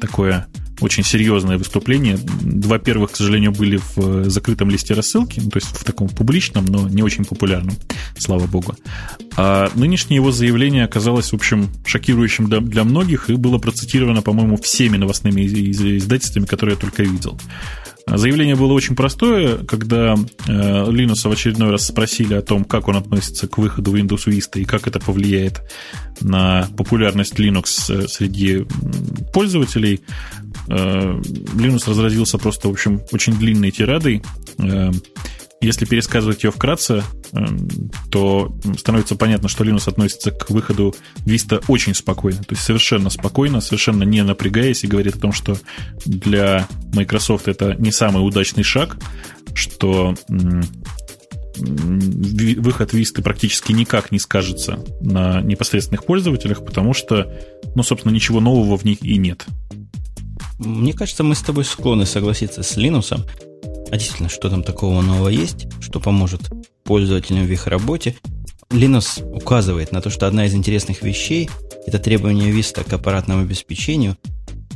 [SPEAKER 2] такое очень серьезное выступление. Два первых, к сожалению, были в закрытом листе рассылки, ну, то есть в таком публичном, но не очень популярном, слава богу. А нынешнее его заявление оказалось, в общем, шокирующим для многих и было процитировано, по-моему, всеми новостными издательствами, которые я только видел. Заявление было очень простое, когда э, Линуса в очередной раз спросили о том, как он относится к выходу Windows Vista и как это повлияет на популярность Linux э, среди пользователей. Э, Linux разразился просто, в общем, очень длинной тирадой. Если пересказывать ее вкратце, эм, то становится понятно, что Linux относится к выходу Vista очень спокойно, то есть совершенно спокойно, совершенно не напрягаясь и говорит о том, что для Microsoft это не самый удачный шаг, что выход Vista практически никак не скажется на непосредственных пользователях, потому что, ну, собственно, ничего нового в них и нет.
[SPEAKER 1] Мне кажется, мы с тобой склонны согласиться с Linux. А действительно, что там такого нового есть, что поможет пользователям в их работе? Linux указывает на то, что одна из интересных вещей – это требование Vista к аппаратному обеспечению.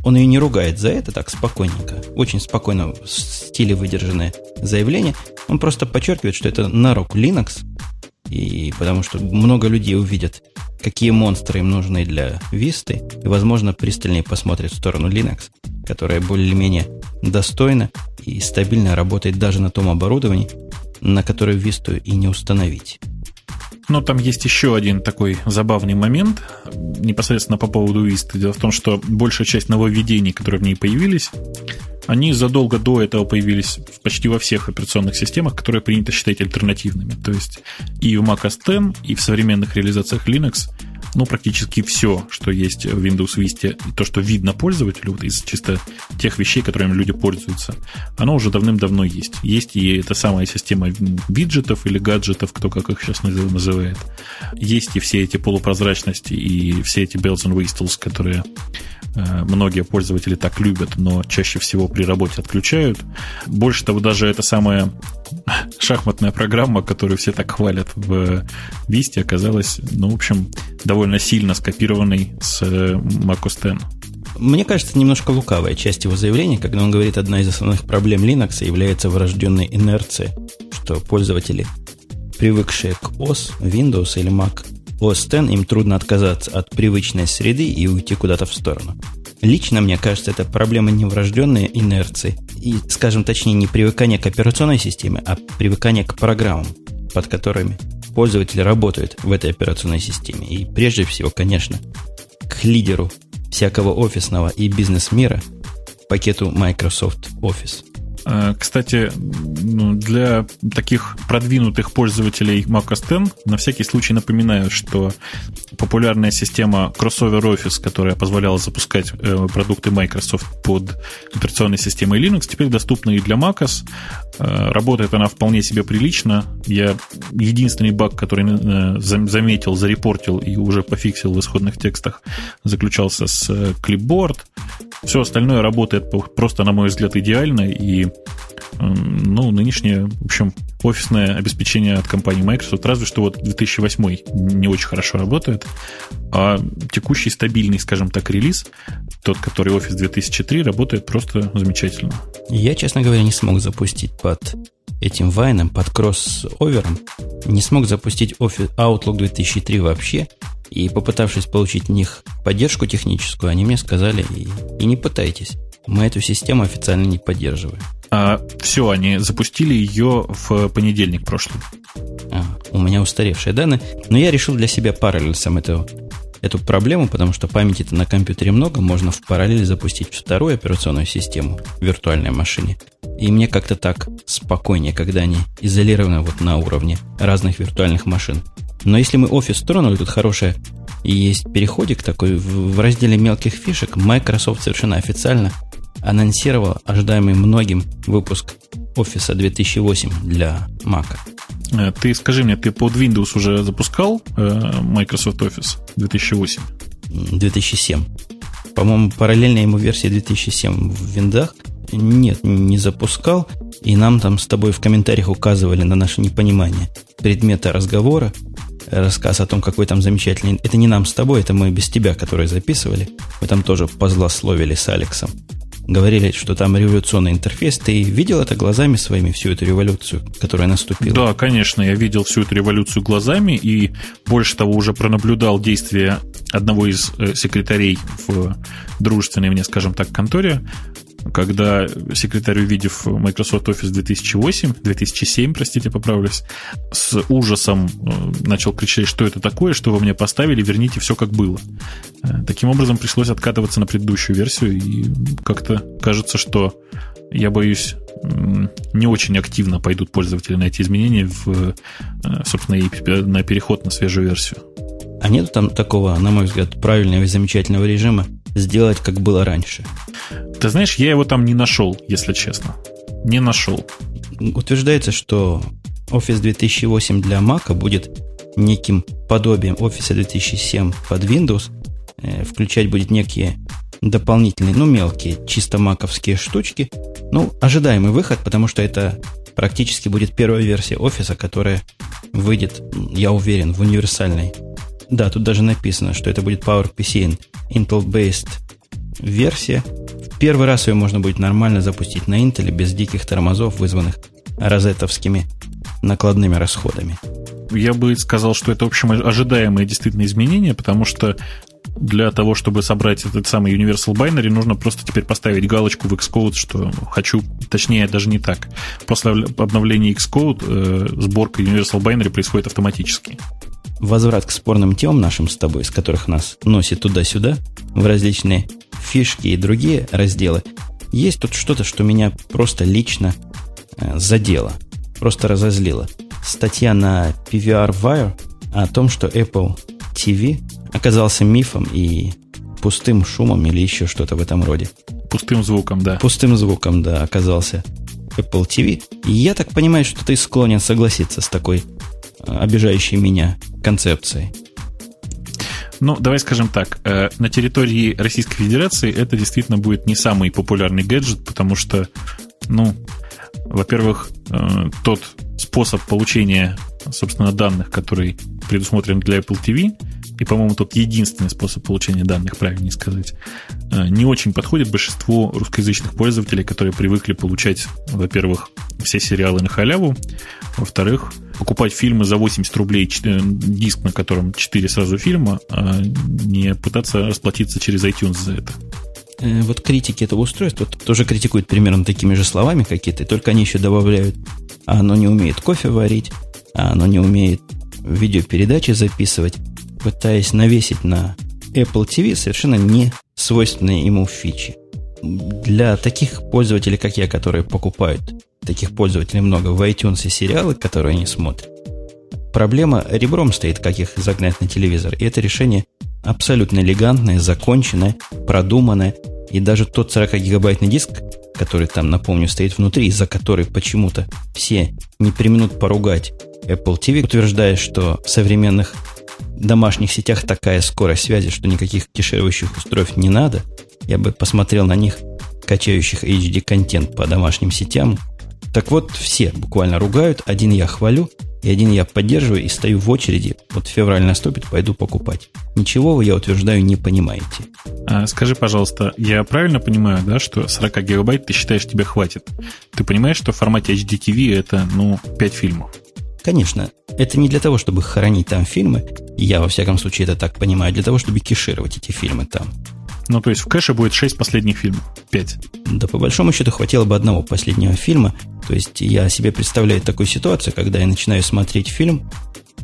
[SPEAKER 1] Он ее не ругает за это так спокойненько, очень спокойно в стиле выдержанное заявление. Он просто подчеркивает, что это на руку Linux, и потому что много людей увидят, какие монстры им нужны для Vista, и, возможно, пристальнее посмотрят в сторону Linux, которая более-менее достойна и стабильно работает даже на том оборудовании, на которое Vista и не установить.
[SPEAKER 2] Но там есть еще один такой забавный момент, непосредственно по поводу Vista. Дело в том, что большая часть нововведений, которые в ней появились, они задолго до этого появились почти во всех операционных системах, которые принято считать альтернативными. То есть и в Mac OS X, и в современных реализациях Linux – ну, практически все, что есть в Windows Vista, то, что видно пользователю, вот из чисто тех вещей, которыми люди пользуются, оно уже давным-давно есть. Есть и эта самая система виджетов или гаджетов, кто как их сейчас называет. Есть и все эти полупрозрачности и все эти bells and whistles, которые многие пользователи так любят, но чаще всего при работе отключают. Больше того, даже эта самая шахматная программа, которую все так хвалят в Висте, оказалась, ну, в общем, довольно сильно скопированной с Mac OS X.
[SPEAKER 1] Мне кажется, немножко лукавая часть его заявления, когда он говорит, одна из основных проблем Linux является врожденной инерцией, что пользователи, привыкшие к OS, Windows или Mac OS X, им трудно отказаться от привычной среды и уйти куда-то в сторону. Лично, мне кажется, это проблема не врожденной инерции, и, скажем точнее, не привыкание к операционной системе, а привыкание к программам, под которыми пользователи работают в этой операционной системе. И прежде всего, конечно, к лидеру всякого офисного и бизнес-мира, пакету Microsoft Office.
[SPEAKER 2] А, кстати, ну, для таких продвинутых пользователей Mac OS X на всякий случай напоминаю, что популярная система Crossover Office, которая позволяла запускать э, продукты Microsoft под операционной системой Linux, теперь доступна и для macOS. Э, работает она вполне себе прилично. Я единственный баг, который э, заметил, зарепортил и уже пофиксил в исходных текстах, заключался с э, Clipboard. Все остальное работает просто, на мой взгляд, идеально, и ну, нынешнее, в общем, офисное обеспечение от компании Microsoft, разве что вот 2008 не очень хорошо работает, а текущий стабильный, скажем так, релиз, тот, который Office 2003, работает просто замечательно.
[SPEAKER 1] Я, честно говоря, не смог запустить под этим вайном, под кроссовером, не смог запустить Office Outlook 2003 вообще, и попытавшись получить у них поддержку техническую, они мне сказали, и, и не пытайтесь. Мы эту систему официально не поддерживаем.
[SPEAKER 2] А, все, они запустили ее в понедельник прошлый.
[SPEAKER 1] А, у меня устаревшие данные. Но я решил для себя параллельсом эту, эту проблему, потому что памяти-то на компьютере много, можно в параллель запустить вторую операционную систему в виртуальной машине. И мне как-то так спокойнее, когда они изолированы вот на уровне разных виртуальных машин. Но если мы офис тронули, тут хорошая и есть переходик такой в, в разделе мелких фишек. Microsoft совершенно официально анонсировал ожидаемый многим выпуск Office 2008 для Mac.
[SPEAKER 2] Э, ты скажи мне, ты под Windows уже запускал э, Microsoft Office 2008?
[SPEAKER 1] 2007. По-моему, параллельно ему версии 2007 в виндах. Нет, не запускал. И нам там с тобой в комментариях указывали на наше непонимание предмета разговора рассказ о том, какой там замечательный. Это не нам с тобой, это мы без тебя, которые записывали. Мы там тоже позлословили с Алексом. Говорили, что там революционный интерфейс. Ты видел это глазами своими, всю эту революцию, которая наступила?
[SPEAKER 2] Да, конечно, я видел всю эту революцию глазами и, больше того, уже пронаблюдал действия одного из э, секретарей в дружественной мне, скажем так, конторе, когда секретарь, увидев Microsoft Office 2008, 2007, простите, поправлюсь, с ужасом э, начал кричать, что это такое, что вы мне поставили, верните все как было. Э, таким образом, пришлось откатываться на предыдущую версию, и как-то кажется, что я боюсь, не очень активно пойдут пользователи на эти изменения, в, э, собственно, и на переход на свежую версию.
[SPEAKER 1] А нет там такого, на мой взгляд, правильного и замечательного режима сделать, как было раньше?
[SPEAKER 2] Ты знаешь, я его там не нашел, если честно. Не нашел.
[SPEAKER 1] Утверждается, что Office 2008 для Mac будет неким подобием Office 2007 под Windows. Э, включать будет некие дополнительные, ну, мелкие, чисто маковские штучки. Ну, ожидаемый выход, потому что это практически будет первая версия офиса, которая выйдет, я уверен, в универсальной да, тут даже написано, что это будет PowerPC Intel-based версия. В первый раз ее можно будет нормально запустить на Intel без диких тормозов, вызванных розетовскими накладными расходами.
[SPEAKER 2] Я бы сказал, что это, в общем, ожидаемые действительно изменения, потому что для того, чтобы собрать этот самый Universal Binary, нужно просто теперь поставить галочку в Xcode, что хочу, точнее, даже не так. После обновления Xcode э, сборка Universal Binary происходит автоматически
[SPEAKER 1] возврат к спорным темам нашим с тобой, с которых нас носит туда-сюда, в различные фишки и другие разделы, есть тут что-то, что меня просто лично э, задело, просто разозлило. Статья на PVR Wire о том, что Apple TV оказался мифом и пустым шумом или еще что-то в этом роде.
[SPEAKER 2] Пустым звуком, да.
[SPEAKER 1] Пустым звуком, да, оказался Apple TV. И я так понимаю, что ты склонен согласиться с такой обижающей меня концепцией.
[SPEAKER 2] Ну, давай скажем так, э, на территории Российской Федерации это действительно будет не самый популярный гаджет, потому что, ну, во-первых, э, тот способ получения, собственно, данных, который предусмотрен для Apple TV, и, по-моему, тот единственный способ получения данных, правильнее сказать, э, не очень подходит большинству русскоязычных пользователей, которые привыкли получать, во-первых, все сериалы на халяву, во-вторых, покупать фильмы за 80 рублей, диск, на котором 4 сразу фильма, а не пытаться расплатиться через iTunes за это.
[SPEAKER 1] Э, вот критики этого устройства тоже критикуют примерно такими же словами какие-то, только они еще добавляют, а оно не умеет кофе варить, а оно не умеет видеопередачи записывать, пытаясь навесить на Apple TV совершенно не свойственные ему фичи. Для таких пользователей, как я, которые покупают таких пользователей много в iTunes и сериалы, которые они смотрят, проблема ребром стоит, как их загнать на телевизор. И это решение абсолютно элегантное, законченное, продуманное. И даже тот 40-гигабайтный диск, который там, напомню, стоит внутри, за который почему-то все не применут поругать Apple TV, утверждая, что в современных домашних сетях такая скорость связи, что никаких кеширующих устройств не надо. Я бы посмотрел на них, качающих HD-контент по домашним сетям. Так вот, все буквально ругают, один я хвалю, и один я поддерживаю и стою в очереди. Вот февраль наступит, пойду покупать. Ничего вы, я утверждаю, не понимаете.
[SPEAKER 2] А, скажи, пожалуйста, я правильно понимаю, да, что 40 гигабайт ты считаешь тебе хватит? Ты понимаешь, что в формате HDTV это, ну, 5 фильмов?
[SPEAKER 1] Конечно, это не для того, чтобы хранить там фильмы. Я, во всяком случае, это так понимаю. Для того, чтобы кешировать эти фильмы там.
[SPEAKER 2] Ну, то есть в кэше будет 6 последних фильмов. 5.
[SPEAKER 1] Да, по большому счету, хватило бы одного последнего фильма. То есть я себе представляю такую ситуацию, когда я начинаю смотреть фильм,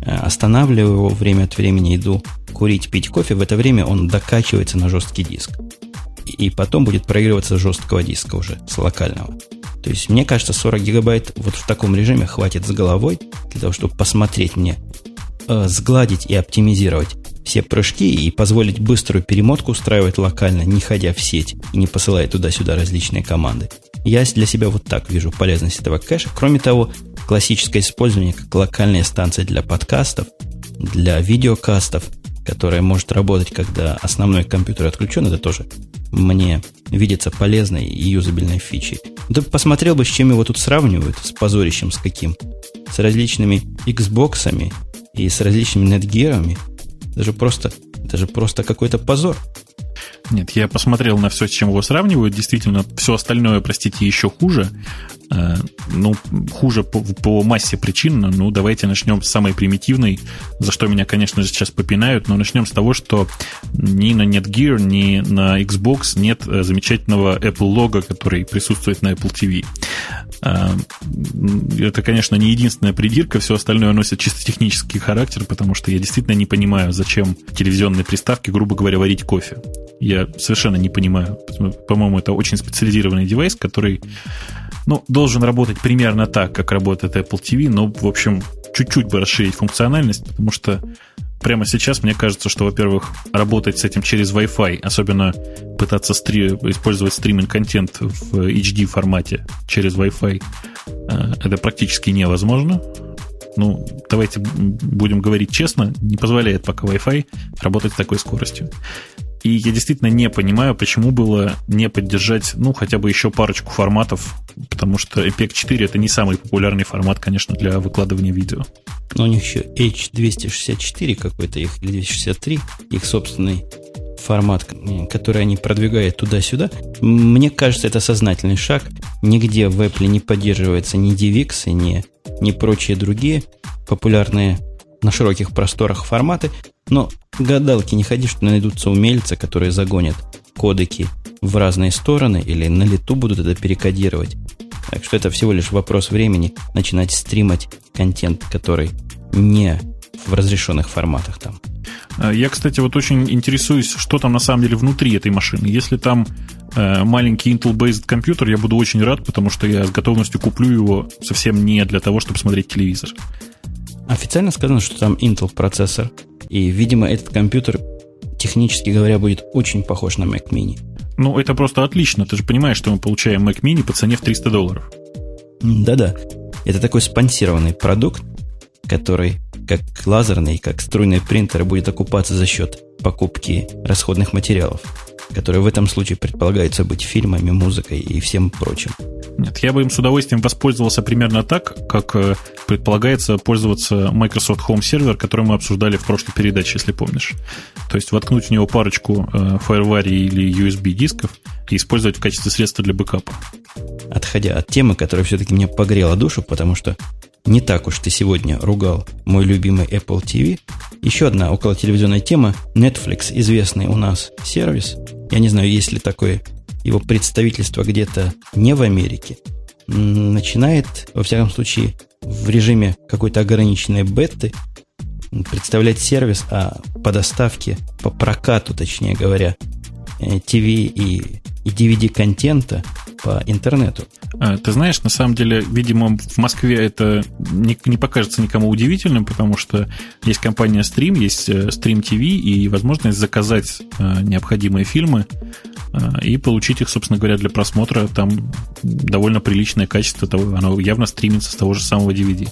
[SPEAKER 1] э, останавливаю его время от времени, иду курить, пить кофе. В это время он докачивается на жесткий диск. И потом будет проигрываться с жесткого диска уже, с локального. То есть, мне кажется, 40 гигабайт вот в таком режиме хватит с головой для того, чтобы посмотреть мне, э, сгладить и оптимизировать все прыжки и позволить быструю перемотку устраивать локально, не ходя в сеть и не посылая туда-сюда различные команды. Я для себя вот так вижу полезность этого кэша. Кроме того, классическое использование как локальная станция для подкастов, для видеокастов, которая может работать, когда основной компьютер отключен, это тоже мне видится полезной и юзабельной фичей. Да посмотрел бы, с чем его тут сравнивают, с позорищем с каким. С различными Xbox и с различными Netgear. Даже просто, даже просто какой-то позор.
[SPEAKER 2] Нет, я посмотрел на все, с чем его сравнивают. Действительно, все остальное, простите, еще хуже. Э, ну, хуже по, по массе причин. Ну, давайте начнем с самой примитивной, за что меня, конечно же, сейчас попинают. Но начнем с того, что ни на Netgear, ни на Xbox нет э, замечательного Apple лого, который присутствует на Apple TV. Э, это, конечно, не единственная придирка, все остальное носит чисто технический характер, потому что я действительно не понимаю, зачем телевизионные приставки, грубо говоря, варить кофе. Я совершенно не понимаю. По-моему, это очень специализированный девайс, который ну, должен работать примерно так, как работает Apple TV, но, в общем, чуть-чуть бы расширить функциональность, потому что прямо сейчас мне кажется, что, во-первых, работать с этим через Wi-Fi, особенно пытаться стри- использовать стриминг-контент в HD формате через Wi-Fi, э, это практически невозможно. Ну, давайте будем говорить честно, не позволяет пока Wi-Fi работать с такой скоростью. И я действительно не понимаю, почему было не поддержать, ну, хотя бы еще парочку форматов, потому что EPEG 4 это не самый популярный формат, конечно, для выкладывания видео.
[SPEAKER 1] Но у них еще H264 какой-то, их, или 263, их собственный формат, который они продвигают туда-сюда. Мне кажется, это сознательный шаг. Нигде в Apple не поддерживается ни DivX, ни, ни прочие другие популярные на широких просторах форматы. Но гадалки не ходи, что найдутся умельцы, которые загонят кодеки в разные стороны или на лету будут это перекодировать. Так что это всего лишь вопрос времени начинать стримать контент, который не в разрешенных форматах там.
[SPEAKER 2] А, я, кстати, вот очень интересуюсь, что там на самом деле внутри этой машины. Если там э, маленький Intel-based компьютер, я буду очень рад, потому что я с готовностью куплю его совсем не для того, чтобы смотреть телевизор.
[SPEAKER 1] Официально сказано, что там Intel процессор, и, видимо, этот компьютер, технически говоря, будет очень похож на Mac Mini.
[SPEAKER 2] Ну, это просто отлично. Ты же понимаешь, что мы получаем Mac Mini по цене в 300 долларов.
[SPEAKER 1] Да-да. Это такой спонсированный продукт, который, как лазерный, как струйный принтер, будет окупаться за счет покупки расходных материалов, которые в этом случае предполагаются быть фильмами, музыкой и всем прочим.
[SPEAKER 2] Нет, я бы им с удовольствием воспользовался примерно так, как э, предполагается пользоваться Microsoft Home Server, который мы обсуждали в прошлой передаче, если помнишь. То есть воткнуть в него парочку э, FireWire или USB дисков и использовать в качестве средства для бэкапа.
[SPEAKER 1] Отходя от темы, которая все-таки мне погрела душу, потому что не так уж ты сегодня ругал мой любимый Apple TV. Еще одна около телевизионная тема. Netflix, известный у нас сервис. Я не знаю, есть ли такое его представительство где-то не в Америке, начинает, во всяком случае, в режиме какой-то ограниченной беты представлять сервис о, по доставке, по прокату, точнее говоря, э, и и DVD-контента по интернету.
[SPEAKER 2] А, ты знаешь, на самом деле, видимо, в Москве это не, не покажется никому удивительным, потому что есть компания Stream, есть э, Stream TV и возможность заказать э, необходимые фильмы и получить их, собственно говоря, для просмотра. Там довольно приличное качество, того, оно явно стримится с того же самого DVD.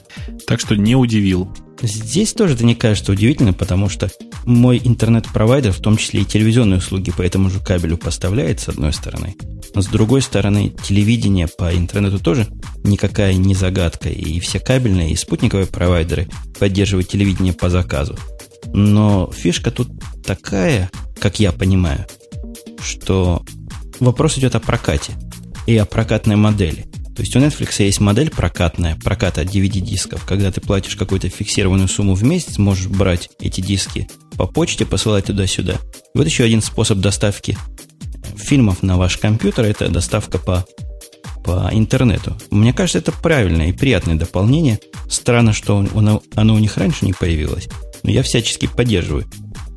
[SPEAKER 2] Так что не удивил.
[SPEAKER 1] Здесь тоже это не кажется удивительным, потому что мой интернет-провайдер, в том числе и телевизионные услуги по этому же кабелю поставляет, с одной стороны. Но с другой стороны, телевидение по интернету тоже никакая не загадка. И все кабельные и спутниковые провайдеры поддерживают телевидение по заказу. Но фишка тут такая, как я понимаю, что вопрос идет о прокате и о прокатной модели. То есть у Netflix есть модель прокатная, проката DVD-дисков, когда ты платишь какую-то фиксированную сумму в месяц, можешь брать эти диски по почте, посылать туда-сюда. Вот еще один способ доставки фильмов на ваш компьютер – это доставка по, по интернету. Мне кажется, это правильное и приятное дополнение. Странно, что оно, оно у них раньше не появилось, но я всячески поддерживаю.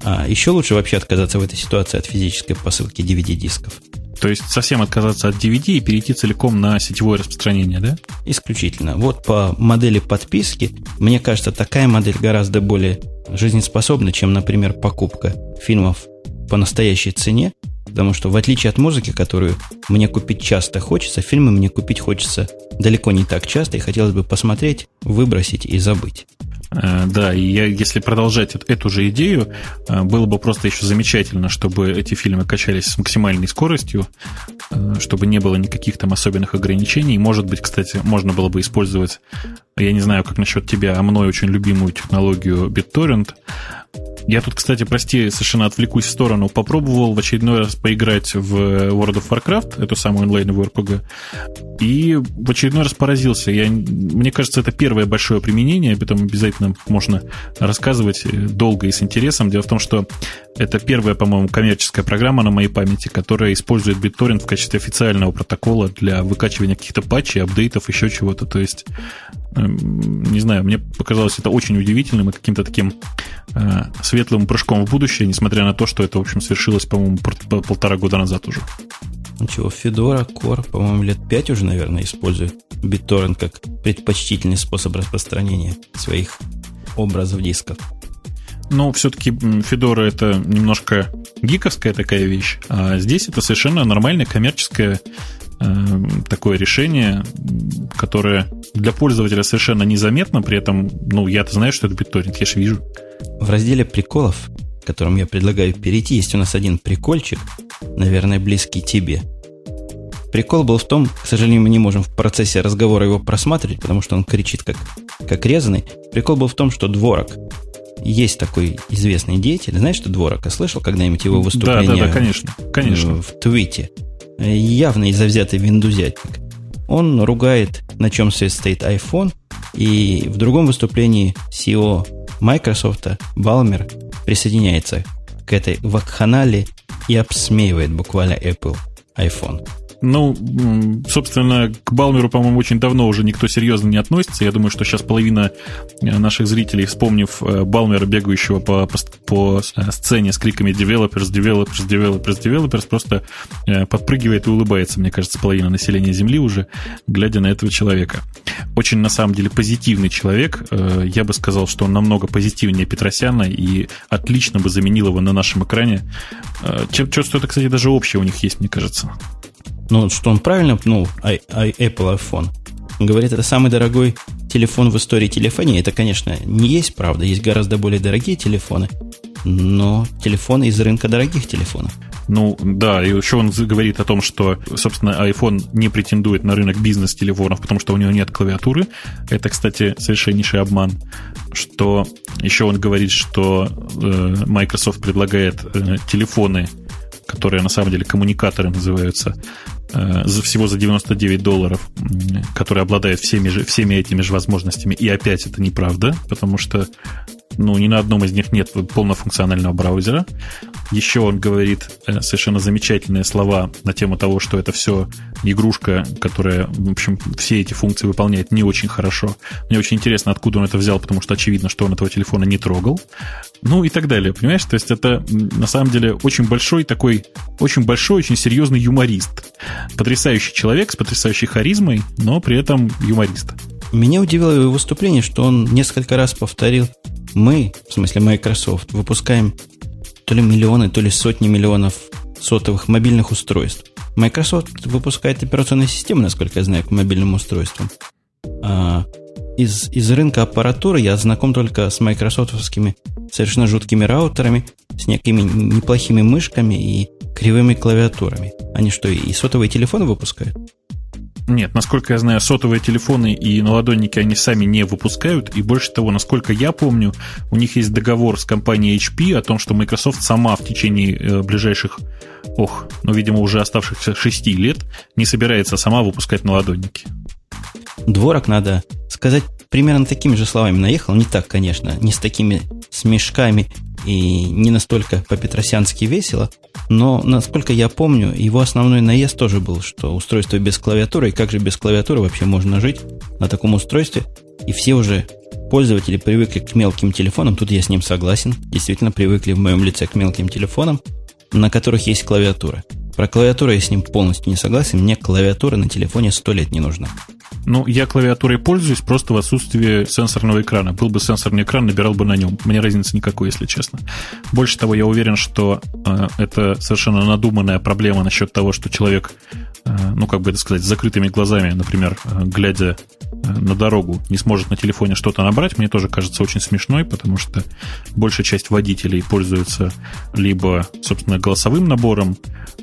[SPEAKER 1] А еще лучше вообще отказаться в этой ситуации от физической посылки DVD-дисков.
[SPEAKER 2] То есть совсем отказаться от DVD и перейти целиком на сетевое распространение, да?
[SPEAKER 1] Исключительно. Вот по модели подписки, мне кажется, такая модель гораздо более жизнеспособна, чем, например, покупка фильмов по настоящей цене, потому что в отличие от музыки, которую мне купить часто хочется, фильмы мне купить хочется далеко не так часто, и хотелось бы посмотреть, выбросить и забыть.
[SPEAKER 2] Э, да, и я, если продолжать эту же идею, э, было бы просто еще замечательно, чтобы эти фильмы качались с максимальной скоростью, э, чтобы не было никаких там особенных ограничений. Может быть, кстати, можно было бы использовать, я не знаю, как насчет тебя, а мной очень любимую технологию BitTorrent, я тут, кстати, прости, совершенно отвлекусь в сторону. Попробовал в очередной раз поиграть в World of Warcraft, эту самую онлайновую RPG, и в очередной раз поразился. Я, мне кажется, это первое большое применение, об этом обязательно можно рассказывать долго и с интересом. Дело в том, что это первая, по-моему, коммерческая программа на моей памяти, которая использует BitTorrent в качестве официального протокола для выкачивания каких-то патчей, апдейтов, еще чего-то. То есть не знаю, мне показалось это очень удивительным и каким-то таким э, светлым прыжком в будущее, несмотря на то, что это, в общем, свершилось, по-моему, полтора года назад уже.
[SPEAKER 1] Ничего, Fedora Core, по-моему, лет пять уже, наверное, использует BitTorrent как предпочтительный способ распространения своих образов дисков.
[SPEAKER 2] Но все-таки Fedora это немножко гиковская такая вещь, а здесь это совершенно нормальная коммерческая Э, такое решение, которое для пользователя совершенно незаметно, при этом, ну, я-то знаю, что это BitTorrent, я же вижу.
[SPEAKER 1] В разделе приколов, которым я предлагаю перейти, есть у нас один прикольчик, наверное, близкий тебе. Прикол был в том, к сожалению, мы не можем в процессе разговора его просматривать, потому что он кричит как, как резанный. Прикол был в том, что Дворок, есть такой известный деятель. Знаешь, что Дворока? Слышал когда-нибудь его выступление?
[SPEAKER 2] Да, да, да, конечно. конечно.
[SPEAKER 1] В твите явно изовзятый виндузятник. Он ругает, на чем свет стоит iPhone, и в другом выступлении CEO Microsoft Балмер присоединяется к этой вакханале и обсмеивает буквально Apple iPhone.
[SPEAKER 2] Ну, собственно, к Балмеру, по-моему, очень давно уже никто серьезно не относится. Я думаю, что сейчас половина э, наших зрителей, вспомнив э, Балмера, бегающего по, по, э, сцене с криками developers, developers, developers, developers, просто подпрыгивает и улыбается, мне кажется, половина населения Земли уже, глядя на этого человека. Очень, на самом деле, позитивный человек. Я бы сказал, что он намного позитивнее Петросяна и отлично бы заменил его на нашем экране. Что-то, кстати, даже общее у них есть, мне кажется.
[SPEAKER 1] Ну, что он правильно пнул I, I, Apple iPhone. Он говорит, это самый дорогой телефон в истории телефонии. Это, конечно, не есть правда. Есть гораздо более дорогие телефоны, но телефоны из рынка дорогих телефонов.
[SPEAKER 2] Ну, да, и еще он говорит о том, что, собственно, iPhone не претендует на рынок бизнес-телефонов, потому что у него нет клавиатуры. Это, кстати, совершеннейший обман. Что еще он говорит, что э, Microsoft предлагает э, телефоны, которые на самом деле коммуникаторы называются, Э, за всего за 99 долларов, который обладает всеми, всеми этими же возможностями. И опять это неправда, потому что ну, ни на одном из них нет полнофункционального браузера. Еще он говорит э, совершенно замечательные слова на тему того, что это все игрушка, которая, в общем, все эти функции выполняет не очень хорошо. Мне очень интересно, откуда он это взял, потому что очевидно, что он этого телефона не трогал. Ну и так далее, понимаешь? То есть это на самом деле очень большой такой, очень большой, очень серьезный юморист. Потрясающий человек с потрясающей харизмой, но при этом юморист.
[SPEAKER 1] Меня удивило его выступление, что он несколько раз повторил, мы, в смысле Microsoft, выпускаем то ли миллионы, то ли сотни миллионов сотовых мобильных устройств. Microsoft выпускает операционные системы, насколько я знаю, к мобильным устройствам. А из, из рынка аппаратуры я знаком только с майкрософтовскими совершенно жуткими раутерами, с некими неплохими мышками и кривыми клавиатурами. Они что, и сотовые телефоны выпускают?
[SPEAKER 2] Нет, насколько я знаю, сотовые телефоны и наладонники они сами не выпускают. И больше того, насколько я помню, у них есть договор с компанией HP о том, что Microsoft сама в течение э, ближайших, ох, ну, видимо, уже оставшихся шести лет не собирается сама выпускать наладонники.
[SPEAKER 1] Дворок надо сказать примерно такими же словами наехал. Не так, конечно, не с такими смешками и не настолько по-петросянски весело, но, насколько я помню, его основной наезд тоже был, что устройство без клавиатуры, и как же без клавиатуры вообще можно жить на таком устройстве, и все уже пользователи привыкли к мелким телефонам, тут я с ним согласен, действительно привыкли в моем лице к мелким телефонам, на которых есть клавиатура. Про клавиатуру я с ним полностью не согласен, мне клавиатура на телефоне сто лет не нужна.
[SPEAKER 2] Ну, я клавиатурой пользуюсь просто в отсутствии сенсорного экрана. Был бы сенсорный экран, набирал бы на нем. Мне разницы никакой, если честно. Больше того, я уверен, что э, это совершенно надуманная проблема насчет того, что человек, э, ну, как бы это сказать, с закрытыми глазами, например, э, глядя э, на дорогу, не сможет на телефоне что-то набрать, мне тоже кажется очень смешной, потому что большая часть водителей пользуется либо, собственно, голосовым набором,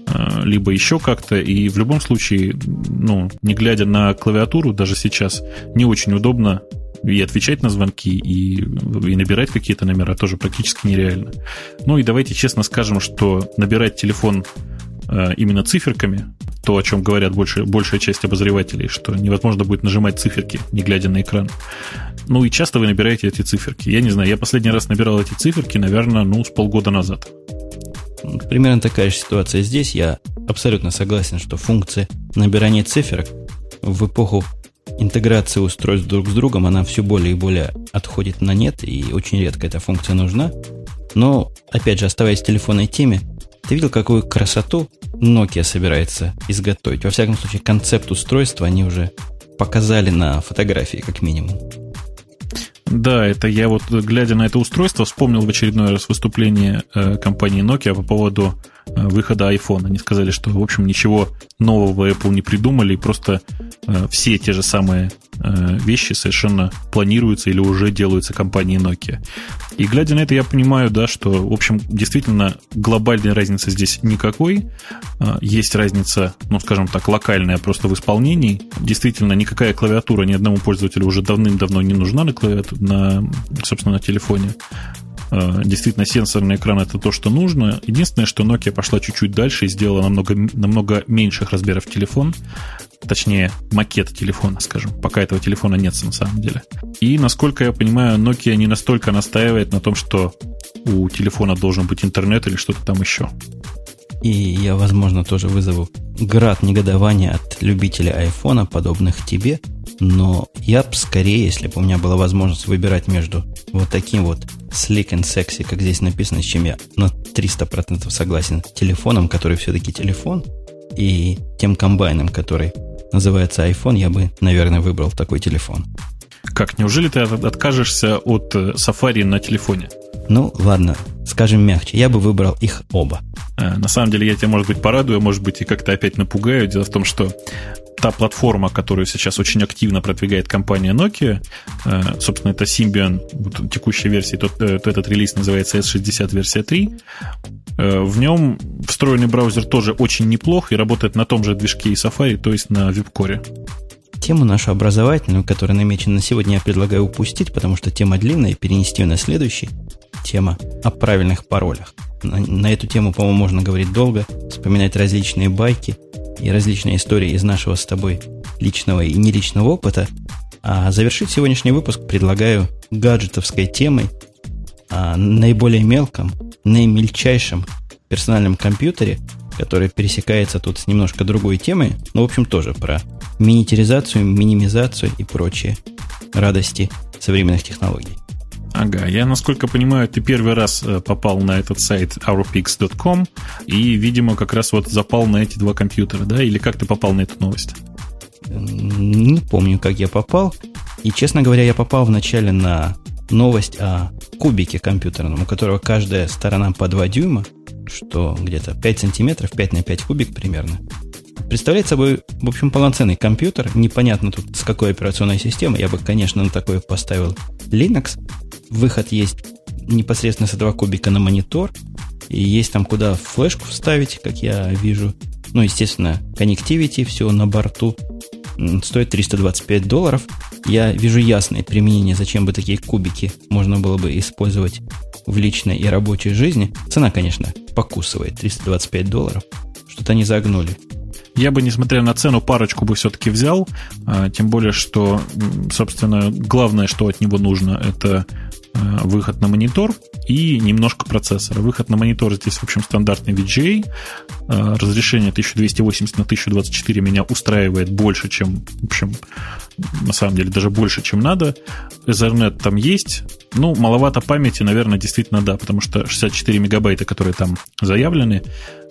[SPEAKER 2] э, либо еще как-то, и в любом случае, ну, не глядя на клавиатуру, клавиатуру даже сейчас не очень удобно и отвечать на звонки, и, и набирать какие-то номера тоже практически нереально. Ну и давайте честно скажем, что набирать телефон э, именно циферками, то, о чем говорят больше, большая часть обозревателей, что невозможно будет нажимать циферки, не глядя на экран. Ну и часто вы набираете эти циферки. Я не знаю, я последний раз набирал эти циферки, наверное, ну, с полгода назад.
[SPEAKER 1] Примерно такая же ситуация здесь. Я абсолютно согласен, что функция набирания циферок в эпоху интеграции устройств друг с другом, она все более и более отходит на нет, и очень редко эта функция нужна. Но, опять же, оставаясь в телефонной теме, ты видел, какую красоту Nokia собирается изготовить? Во всяком случае, концепт устройства они уже показали на фотографии, как минимум.
[SPEAKER 2] Да, это я вот, глядя на это устройство, вспомнил в очередной раз выступление э, компании Nokia по поводу выхода iPhone. Они сказали, что, в общем, ничего нового Apple не придумали, и просто э, все те же самые э, вещи совершенно планируются или уже делаются компанией Nokia. И глядя на это, я понимаю, да, что, в общем, действительно глобальной разницы здесь никакой. Э, есть разница, ну, скажем так, локальная просто в исполнении. Действительно, никакая клавиатура ни одному пользователю уже давным-давно не нужна на, клавиатуре, на собственно, на телефоне. Э, действительно сенсорный экран это то, что нужно. Единственное, что Nokia пошла чуть-чуть дальше и сделала намного, намного меньших размеров телефон. Точнее, макет телефона, скажем. Пока этого телефона нет на самом деле. И, насколько я понимаю, Nokia не настолько настаивает на том, что у телефона должен быть интернет или что-то там еще.
[SPEAKER 1] И я, возможно, тоже вызову град негодования от любителей айфона, подобных тебе. Но я бы скорее, если бы у меня была возможность выбирать между вот таким вот sleek and sexy, как здесь написано, с чем я на 300% согласен, телефоном, который все-таки телефон, и тем комбайном, который называется iPhone, я бы, наверное, выбрал такой телефон.
[SPEAKER 2] Как, неужели ты откажешься от э, Safari на телефоне?
[SPEAKER 1] Ну, ладно, скажем мягче, я бы выбрал их оба.
[SPEAKER 2] Э, на самом деле я тебя, может быть, порадую, может быть, и как-то опять напугаю. Дело в том, что та платформа, которую сейчас очень активно продвигает компания Nokia, э, собственно, это Symbian, вот текущая версия, тот, э, этот релиз называется S60 версия 3, э, в нем встроенный браузер тоже очень неплох и работает на том же движке и Safari, то есть на веб-коре.
[SPEAKER 1] Тему нашу образовательную, которая намечена на сегодня, я предлагаю упустить, потому что тема длинная, перенести ее на следующий. Тема о правильных паролях. На, на эту тему, по-моему, можно говорить долго, вспоминать различные байки – и различные истории из нашего с тобой личного и неличного опыта. А завершить сегодняшний выпуск предлагаю гаджетовской темой о наиболее мелком, наимельчайшем персональном компьютере, который пересекается тут с немножко другой темой, но, в общем, тоже про минитаризацию, минимизацию и прочие радости современных технологий.
[SPEAKER 2] Ага, я, насколько понимаю, ты первый раз э, попал на этот сайт ourpix.com и, видимо, как раз вот запал на эти два компьютера, да? Или как ты попал на эту новость?
[SPEAKER 1] Не помню, как я попал. И, честно говоря, я попал вначале на новость о кубике компьютерном, у которого каждая сторона по 2 дюйма, что где-то 5 сантиметров, 5 на 5 кубик примерно. Представляет собой, в общем, полноценный компьютер. Непонятно тут с какой операционной системой. Я бы, конечно, на такой поставил Linux. Выход есть непосредственно с этого кубика на монитор. И есть там куда флешку вставить, как я вижу. Ну, естественно, connectivity, все на борту. Стоит 325 долларов. Я вижу ясное применение, зачем бы такие кубики можно было бы использовать в личной и рабочей жизни. Цена, конечно, покусывает 325 долларов. Что-то они загнули.
[SPEAKER 2] Я бы, несмотря на цену, парочку бы все-таки взял. А, тем более, что, собственно, главное, что от него нужно, это выход на монитор и немножко процессора. Выход на монитор здесь, в общем, стандартный VGA. А, разрешение 1280 на 1024 меня устраивает больше, чем, в общем, на самом деле даже больше, чем надо. Ethernet там есть. Ну, маловато памяти, наверное, действительно да, потому что 64 мегабайта, которые там заявлены,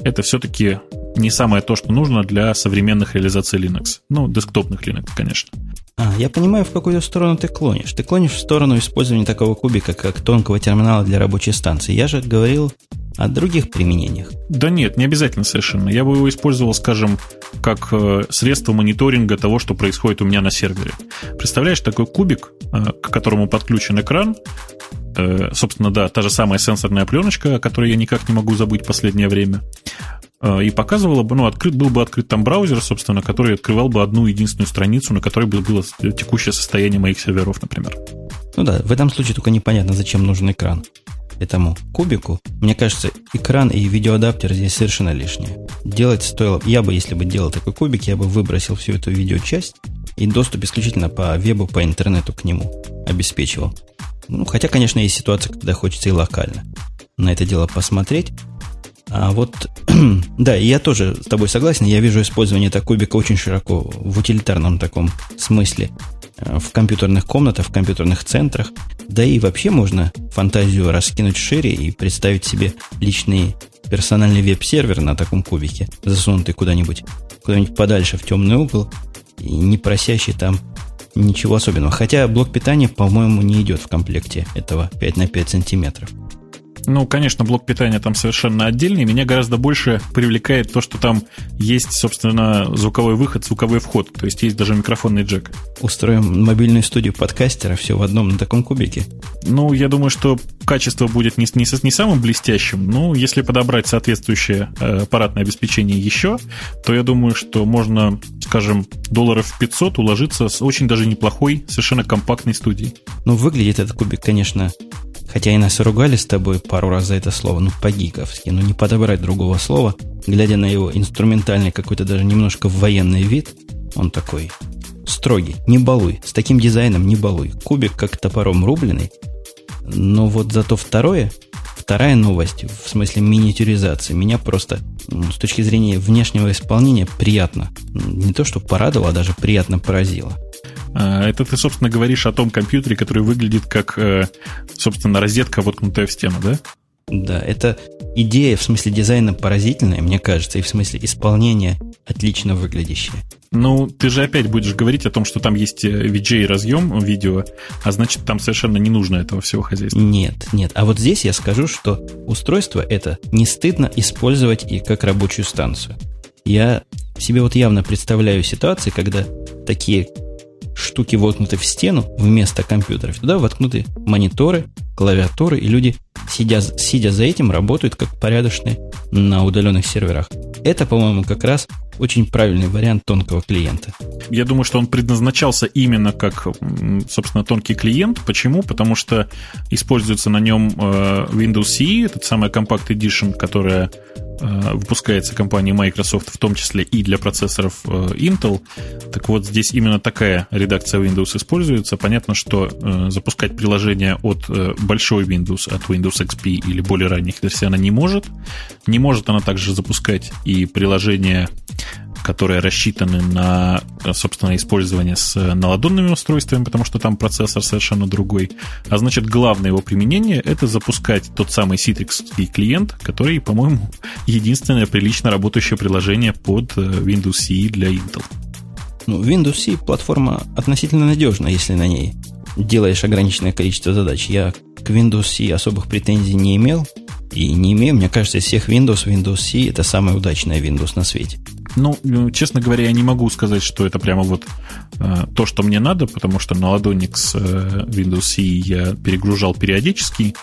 [SPEAKER 2] это все-таки не самое то, что нужно для современных реализаций Linux. Ну, десктопных Linux, конечно.
[SPEAKER 1] А, я понимаю, в какую сторону ты клонишь. Ты клонишь в сторону использования такого кубика, как тонкого терминала для рабочей станции. Я же говорил о других применениях.
[SPEAKER 2] Да нет, не обязательно совершенно. Я бы его использовал, скажем, как э, средство мониторинга того, что происходит у меня на сервере. Представляешь, такой кубик, э, к которому подключен экран, собственно, да, та же самая сенсорная пленочка, о которой я никак не могу забыть в последнее время. Э, и показывала бы, ну, открыт, был бы открыт там браузер, собственно, который открывал бы одну единственную страницу, на которой бы было текущее состояние моих серверов, например.
[SPEAKER 1] Ну да, в этом случае только непонятно, зачем нужен экран этому кубику. Мне кажется, экран и видеоадаптер здесь совершенно лишние. Делать стоило... Я бы, если бы делал такой кубик, я бы выбросил всю эту видеочасть и доступ исключительно по вебу, по интернету к нему обеспечивал. Ну, хотя, конечно, есть ситуация, когда хочется и локально на это дело посмотреть. А вот, да, я тоже с тобой согласен. Я вижу использование этого кубика очень широко в утилитарном таком смысле э, в компьютерных комнатах, в компьютерных центрах. Да и вообще можно фантазию раскинуть шире и представить себе личный персональный веб-сервер на таком кубике, засунутый куда-нибудь, куда-нибудь подальше в темный угол и не просящий там ничего особенного. Хотя блок питания, по-моему, не идет в комплекте этого 5 на 5 сантиметров.
[SPEAKER 2] Ну, конечно, блок питания там совершенно отдельный. Меня гораздо больше привлекает то, что там есть, собственно, звуковой выход, звуковой вход. То есть есть даже микрофонный джек.
[SPEAKER 1] Устроим мобильную студию подкастера, все в одном на таком кубике.
[SPEAKER 2] Ну, я думаю, что качество будет не, не, не самым блестящим, но если подобрать соответствующее э, аппаратное обеспечение еще, то я думаю, что можно, скажем, долларов 500 уложиться с очень даже неплохой, совершенно компактной студией.
[SPEAKER 1] Ну, выглядит этот кубик, конечно, Хотя и нас ругали с тобой пару раз за это слово, ну, по-гиковски, ну, не подобрать другого слова. Глядя на его инструментальный какой-то даже немножко военный вид, он такой строгий, не балуй, с таким дизайном не балуй. Кубик как топором рубленый. Но вот зато второе, вторая новость, в смысле миниатюризации, меня просто с точки зрения внешнего исполнения приятно. Не то, что порадовало, а даже приятно поразило.
[SPEAKER 2] А, это ты, собственно, говоришь о том компьютере, который выглядит как, э, собственно, розетка, воткнутая в стену, да?
[SPEAKER 1] Да, это идея в смысле дизайна поразительная, мне кажется, и в смысле исполнения отлично выглядящая.
[SPEAKER 2] Ну, ты же опять будешь говорить о том, что там есть VJ-разъем э, видео, а значит, там совершенно не нужно этого всего хозяйства.
[SPEAKER 1] Нет, нет. А вот здесь я скажу, что устройство это не стыдно использовать и как рабочую станцию. Я себе вот явно представляю ситуации, когда такие штуки воткнуты в стену вместо компьютеров. Туда воткнуты мониторы, клавиатуры, и люди, сидя, сидя за этим, работают как порядочные на удаленных серверах. Это, по-моему, как раз очень правильный вариант тонкого клиента.
[SPEAKER 2] Я думаю, что он предназначался именно как, собственно, тонкий клиент. Почему? Потому что используется на нем э, Windows CE, этот самый Compact Edition, которая выпускается компанией Microsoft, в том числе и для процессоров э, Intel. Так вот, здесь именно такая редакция Windows используется. Понятно, что э, запускать приложение от большой Windows, от Windows XP или более ранних версий она не может. Не может она также запускать и приложение которые рассчитаны на, собственно, использование с наладонными устройствами, потому что там процессор совершенно другой. А значит, главное его применение — это запускать тот самый Citrix клиент, который, по-моему, единственное прилично работающее приложение под э, Windows CE для Intel.
[SPEAKER 1] Ну, Windows CE платформа относительно надежна, если на ней делаешь ограниченное количество задач. Я к Windows CE особых претензий не имел и не имею. Мне кажется, из всех Windows, Windows CE это самая удачная Windows на свете.
[SPEAKER 2] Ну, э, честно говоря, я не могу сказать, что это прямо вот э, то, что мне надо, потому что на ладонник с э, Windows CE я перегружал периодически.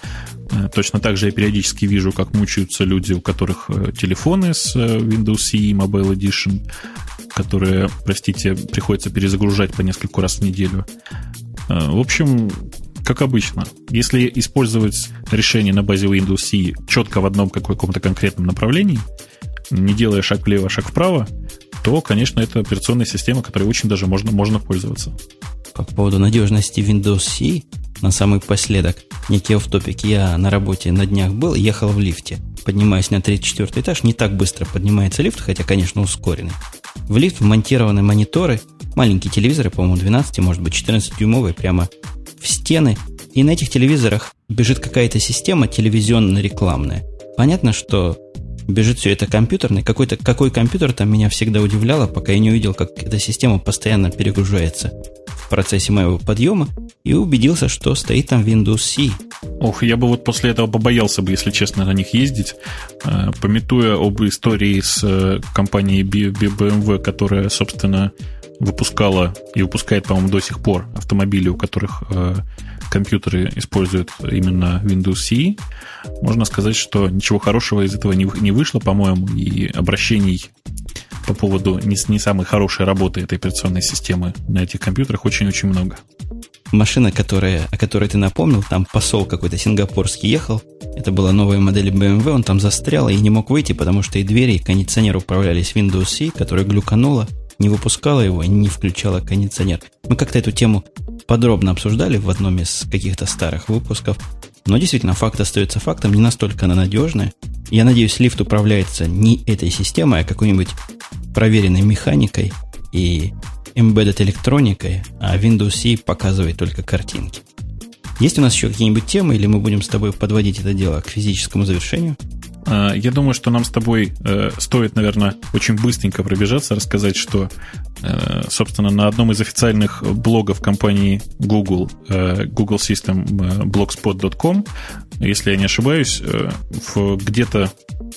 [SPEAKER 2] Э, точно так же я периодически вижу, как мучаются люди, у которых э, телефоны с э, Windows CE Mobile Edition, которые, простите, приходится перезагружать по нескольку раз в неделю. Э, в общем, как обычно, если использовать решение на базе Windows CE четко в одном каком-то конкретном направлении – не делая шаг влево, шаг вправо, то, конечно, это операционная система, которой очень даже можно, можно пользоваться.
[SPEAKER 1] По поводу надежности Windows C, на самый последок, некий офтопик. Я на работе на днях был, ехал в лифте. Поднимаясь на 34 этаж, не так быстро поднимается лифт, хотя, конечно, ускоренный. В лифт вмонтированы мониторы, маленькие телевизоры, по-моему, 12, может быть, 14-дюймовые, прямо в стены. И на этих телевизорах бежит какая-то система телевизионно-рекламная. Понятно, что бежит все это компьютерный. Какой-то, какой компьютер там меня всегда удивляло, пока я не увидел, как эта система постоянно перегружается в процессе моего подъема и убедился, что стоит там Windows C.
[SPEAKER 2] Ох, я бы вот после этого побоялся бы, если честно, на них ездить. Э, пометуя об истории с э, компанией BMW, которая, собственно, выпускала и выпускает, по-моему, до сих пор автомобили, у которых э, компьютеры используют именно Windows CE, можно сказать, что ничего хорошего из этого не, не вышло, по-моему, и обращений по поводу не, не самой хорошей работы этой операционной системы на этих компьютерах очень-очень много.
[SPEAKER 1] Машина, которая, о которой ты напомнил, там посол какой-то сингапурский ехал, это была новая модель BMW, он там застрял и не мог выйти, потому что и двери, и кондиционер управлялись Windows C, которая глюканула, не выпускала его, не включала кондиционер. Мы как-то эту тему подробно обсуждали в одном из каких-то старых выпусков. Но действительно, факт остается фактом, не настолько она надежная. Я надеюсь, лифт управляется не этой системой, а какой-нибудь проверенной механикой и embedded электроникой, а Windows C показывает только картинки. Есть у нас еще какие-нибудь темы, или мы будем с тобой подводить это дело к физическому завершению?
[SPEAKER 2] А, я думаю, что нам с тобой э, стоит, наверное, очень быстренько пробежаться, рассказать, что, э, собственно, на одном из официальных блогов компании Google, э, Google System blogspot.com, если я не ошибаюсь, где-то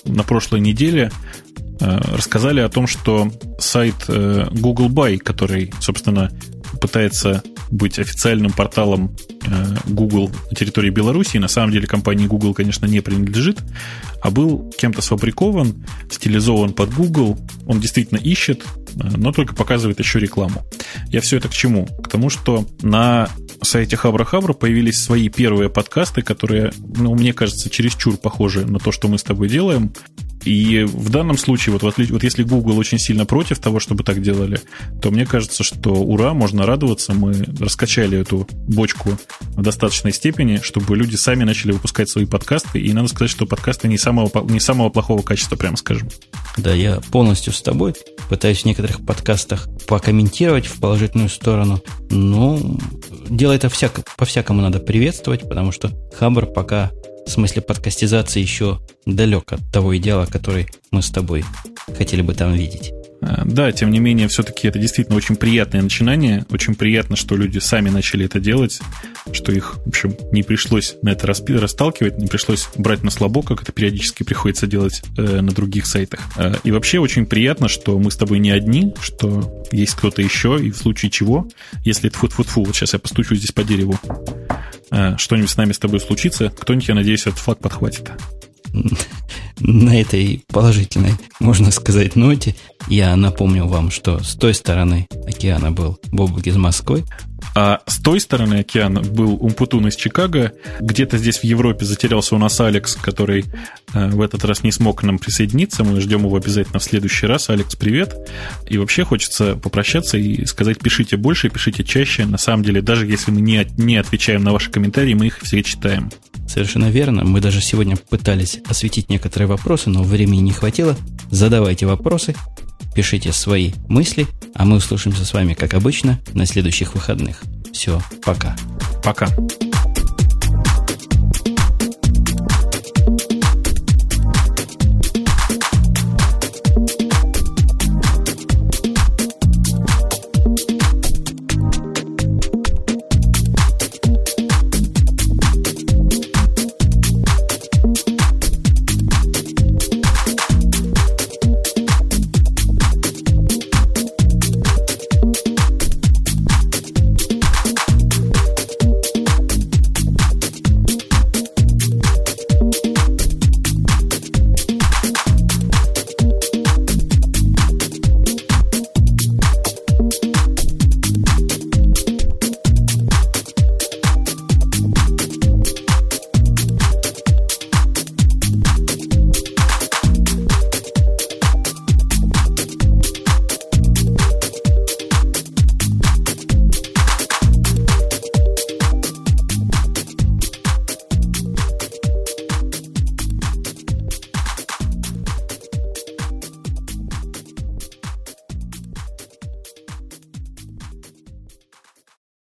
[SPEAKER 2] на прошлой неделе рассказали о том, что сайт Google Buy, который, собственно, пытается быть официальным порталом э, Google на территории Беларуси. На самом деле компании Google, конечно, не принадлежит, а был кем-то сфабрикован, стилизован под Google. Он действительно ищет, э, но только показывает еще рекламу. Я все это к чему? К тому, что на сайте Хабра Хабра появились свои первые подкасты, которые, ну, мне кажется, чересчур похожи на то, что мы с тобой делаем. И в данном случае, вот, вот, если Google очень сильно против того, чтобы так делали, то мне кажется, что ура, можно радоваться. Мы раскачали эту бочку в достаточной степени, чтобы люди сами начали выпускать свои подкасты. И надо сказать, что подкасты не самого, не самого плохого качества, прямо скажем.
[SPEAKER 1] Да, я полностью с тобой. Пытаюсь в некоторых подкастах покомментировать в положительную сторону. Но дело это всяко, по-всякому надо приветствовать, потому что Хабр пока в смысле подкастизации еще далек от того идеала, который мы с тобой хотели бы там видеть.
[SPEAKER 2] А, да, тем не менее, все-таки это действительно очень приятное начинание. Очень приятно, что люди сами начали это делать, что их, в общем, не пришлось на это расталкивать, не пришлось брать на слабо, как это периодически приходится делать э, на других сайтах. Э, и вообще очень приятно, что мы с тобой не одни, что есть кто-то еще, и в случае чего, если это фу-фу-фу, вот сейчас я постучу здесь по дереву, э, что-нибудь с нами с тобой случится, кто-нибудь, я надеюсь, этот флаг подхватит.
[SPEAKER 1] на этой положительной, можно сказать, ноте я напомню вам, что с той стороны океана был Бобук из Москвы,
[SPEAKER 2] а с той стороны океана был Умпутун из Чикаго. Где-то здесь в Европе затерялся у нас Алекс, который э, в этот раз не смог к нам присоединиться. Мы ждем его обязательно в следующий раз. Алекс, привет. И вообще хочется попрощаться и сказать, пишите больше, пишите чаще. На самом деле, даже если мы не, не отвечаем на ваши комментарии, мы их все читаем.
[SPEAKER 1] Совершенно верно. Мы даже сегодня пытались осветить некоторые вопросы, но времени не хватило. Задавайте вопросы, пишите свои мысли, а мы услышимся с вами, как обычно, на следующих выходных. Все, пока.
[SPEAKER 2] Пока.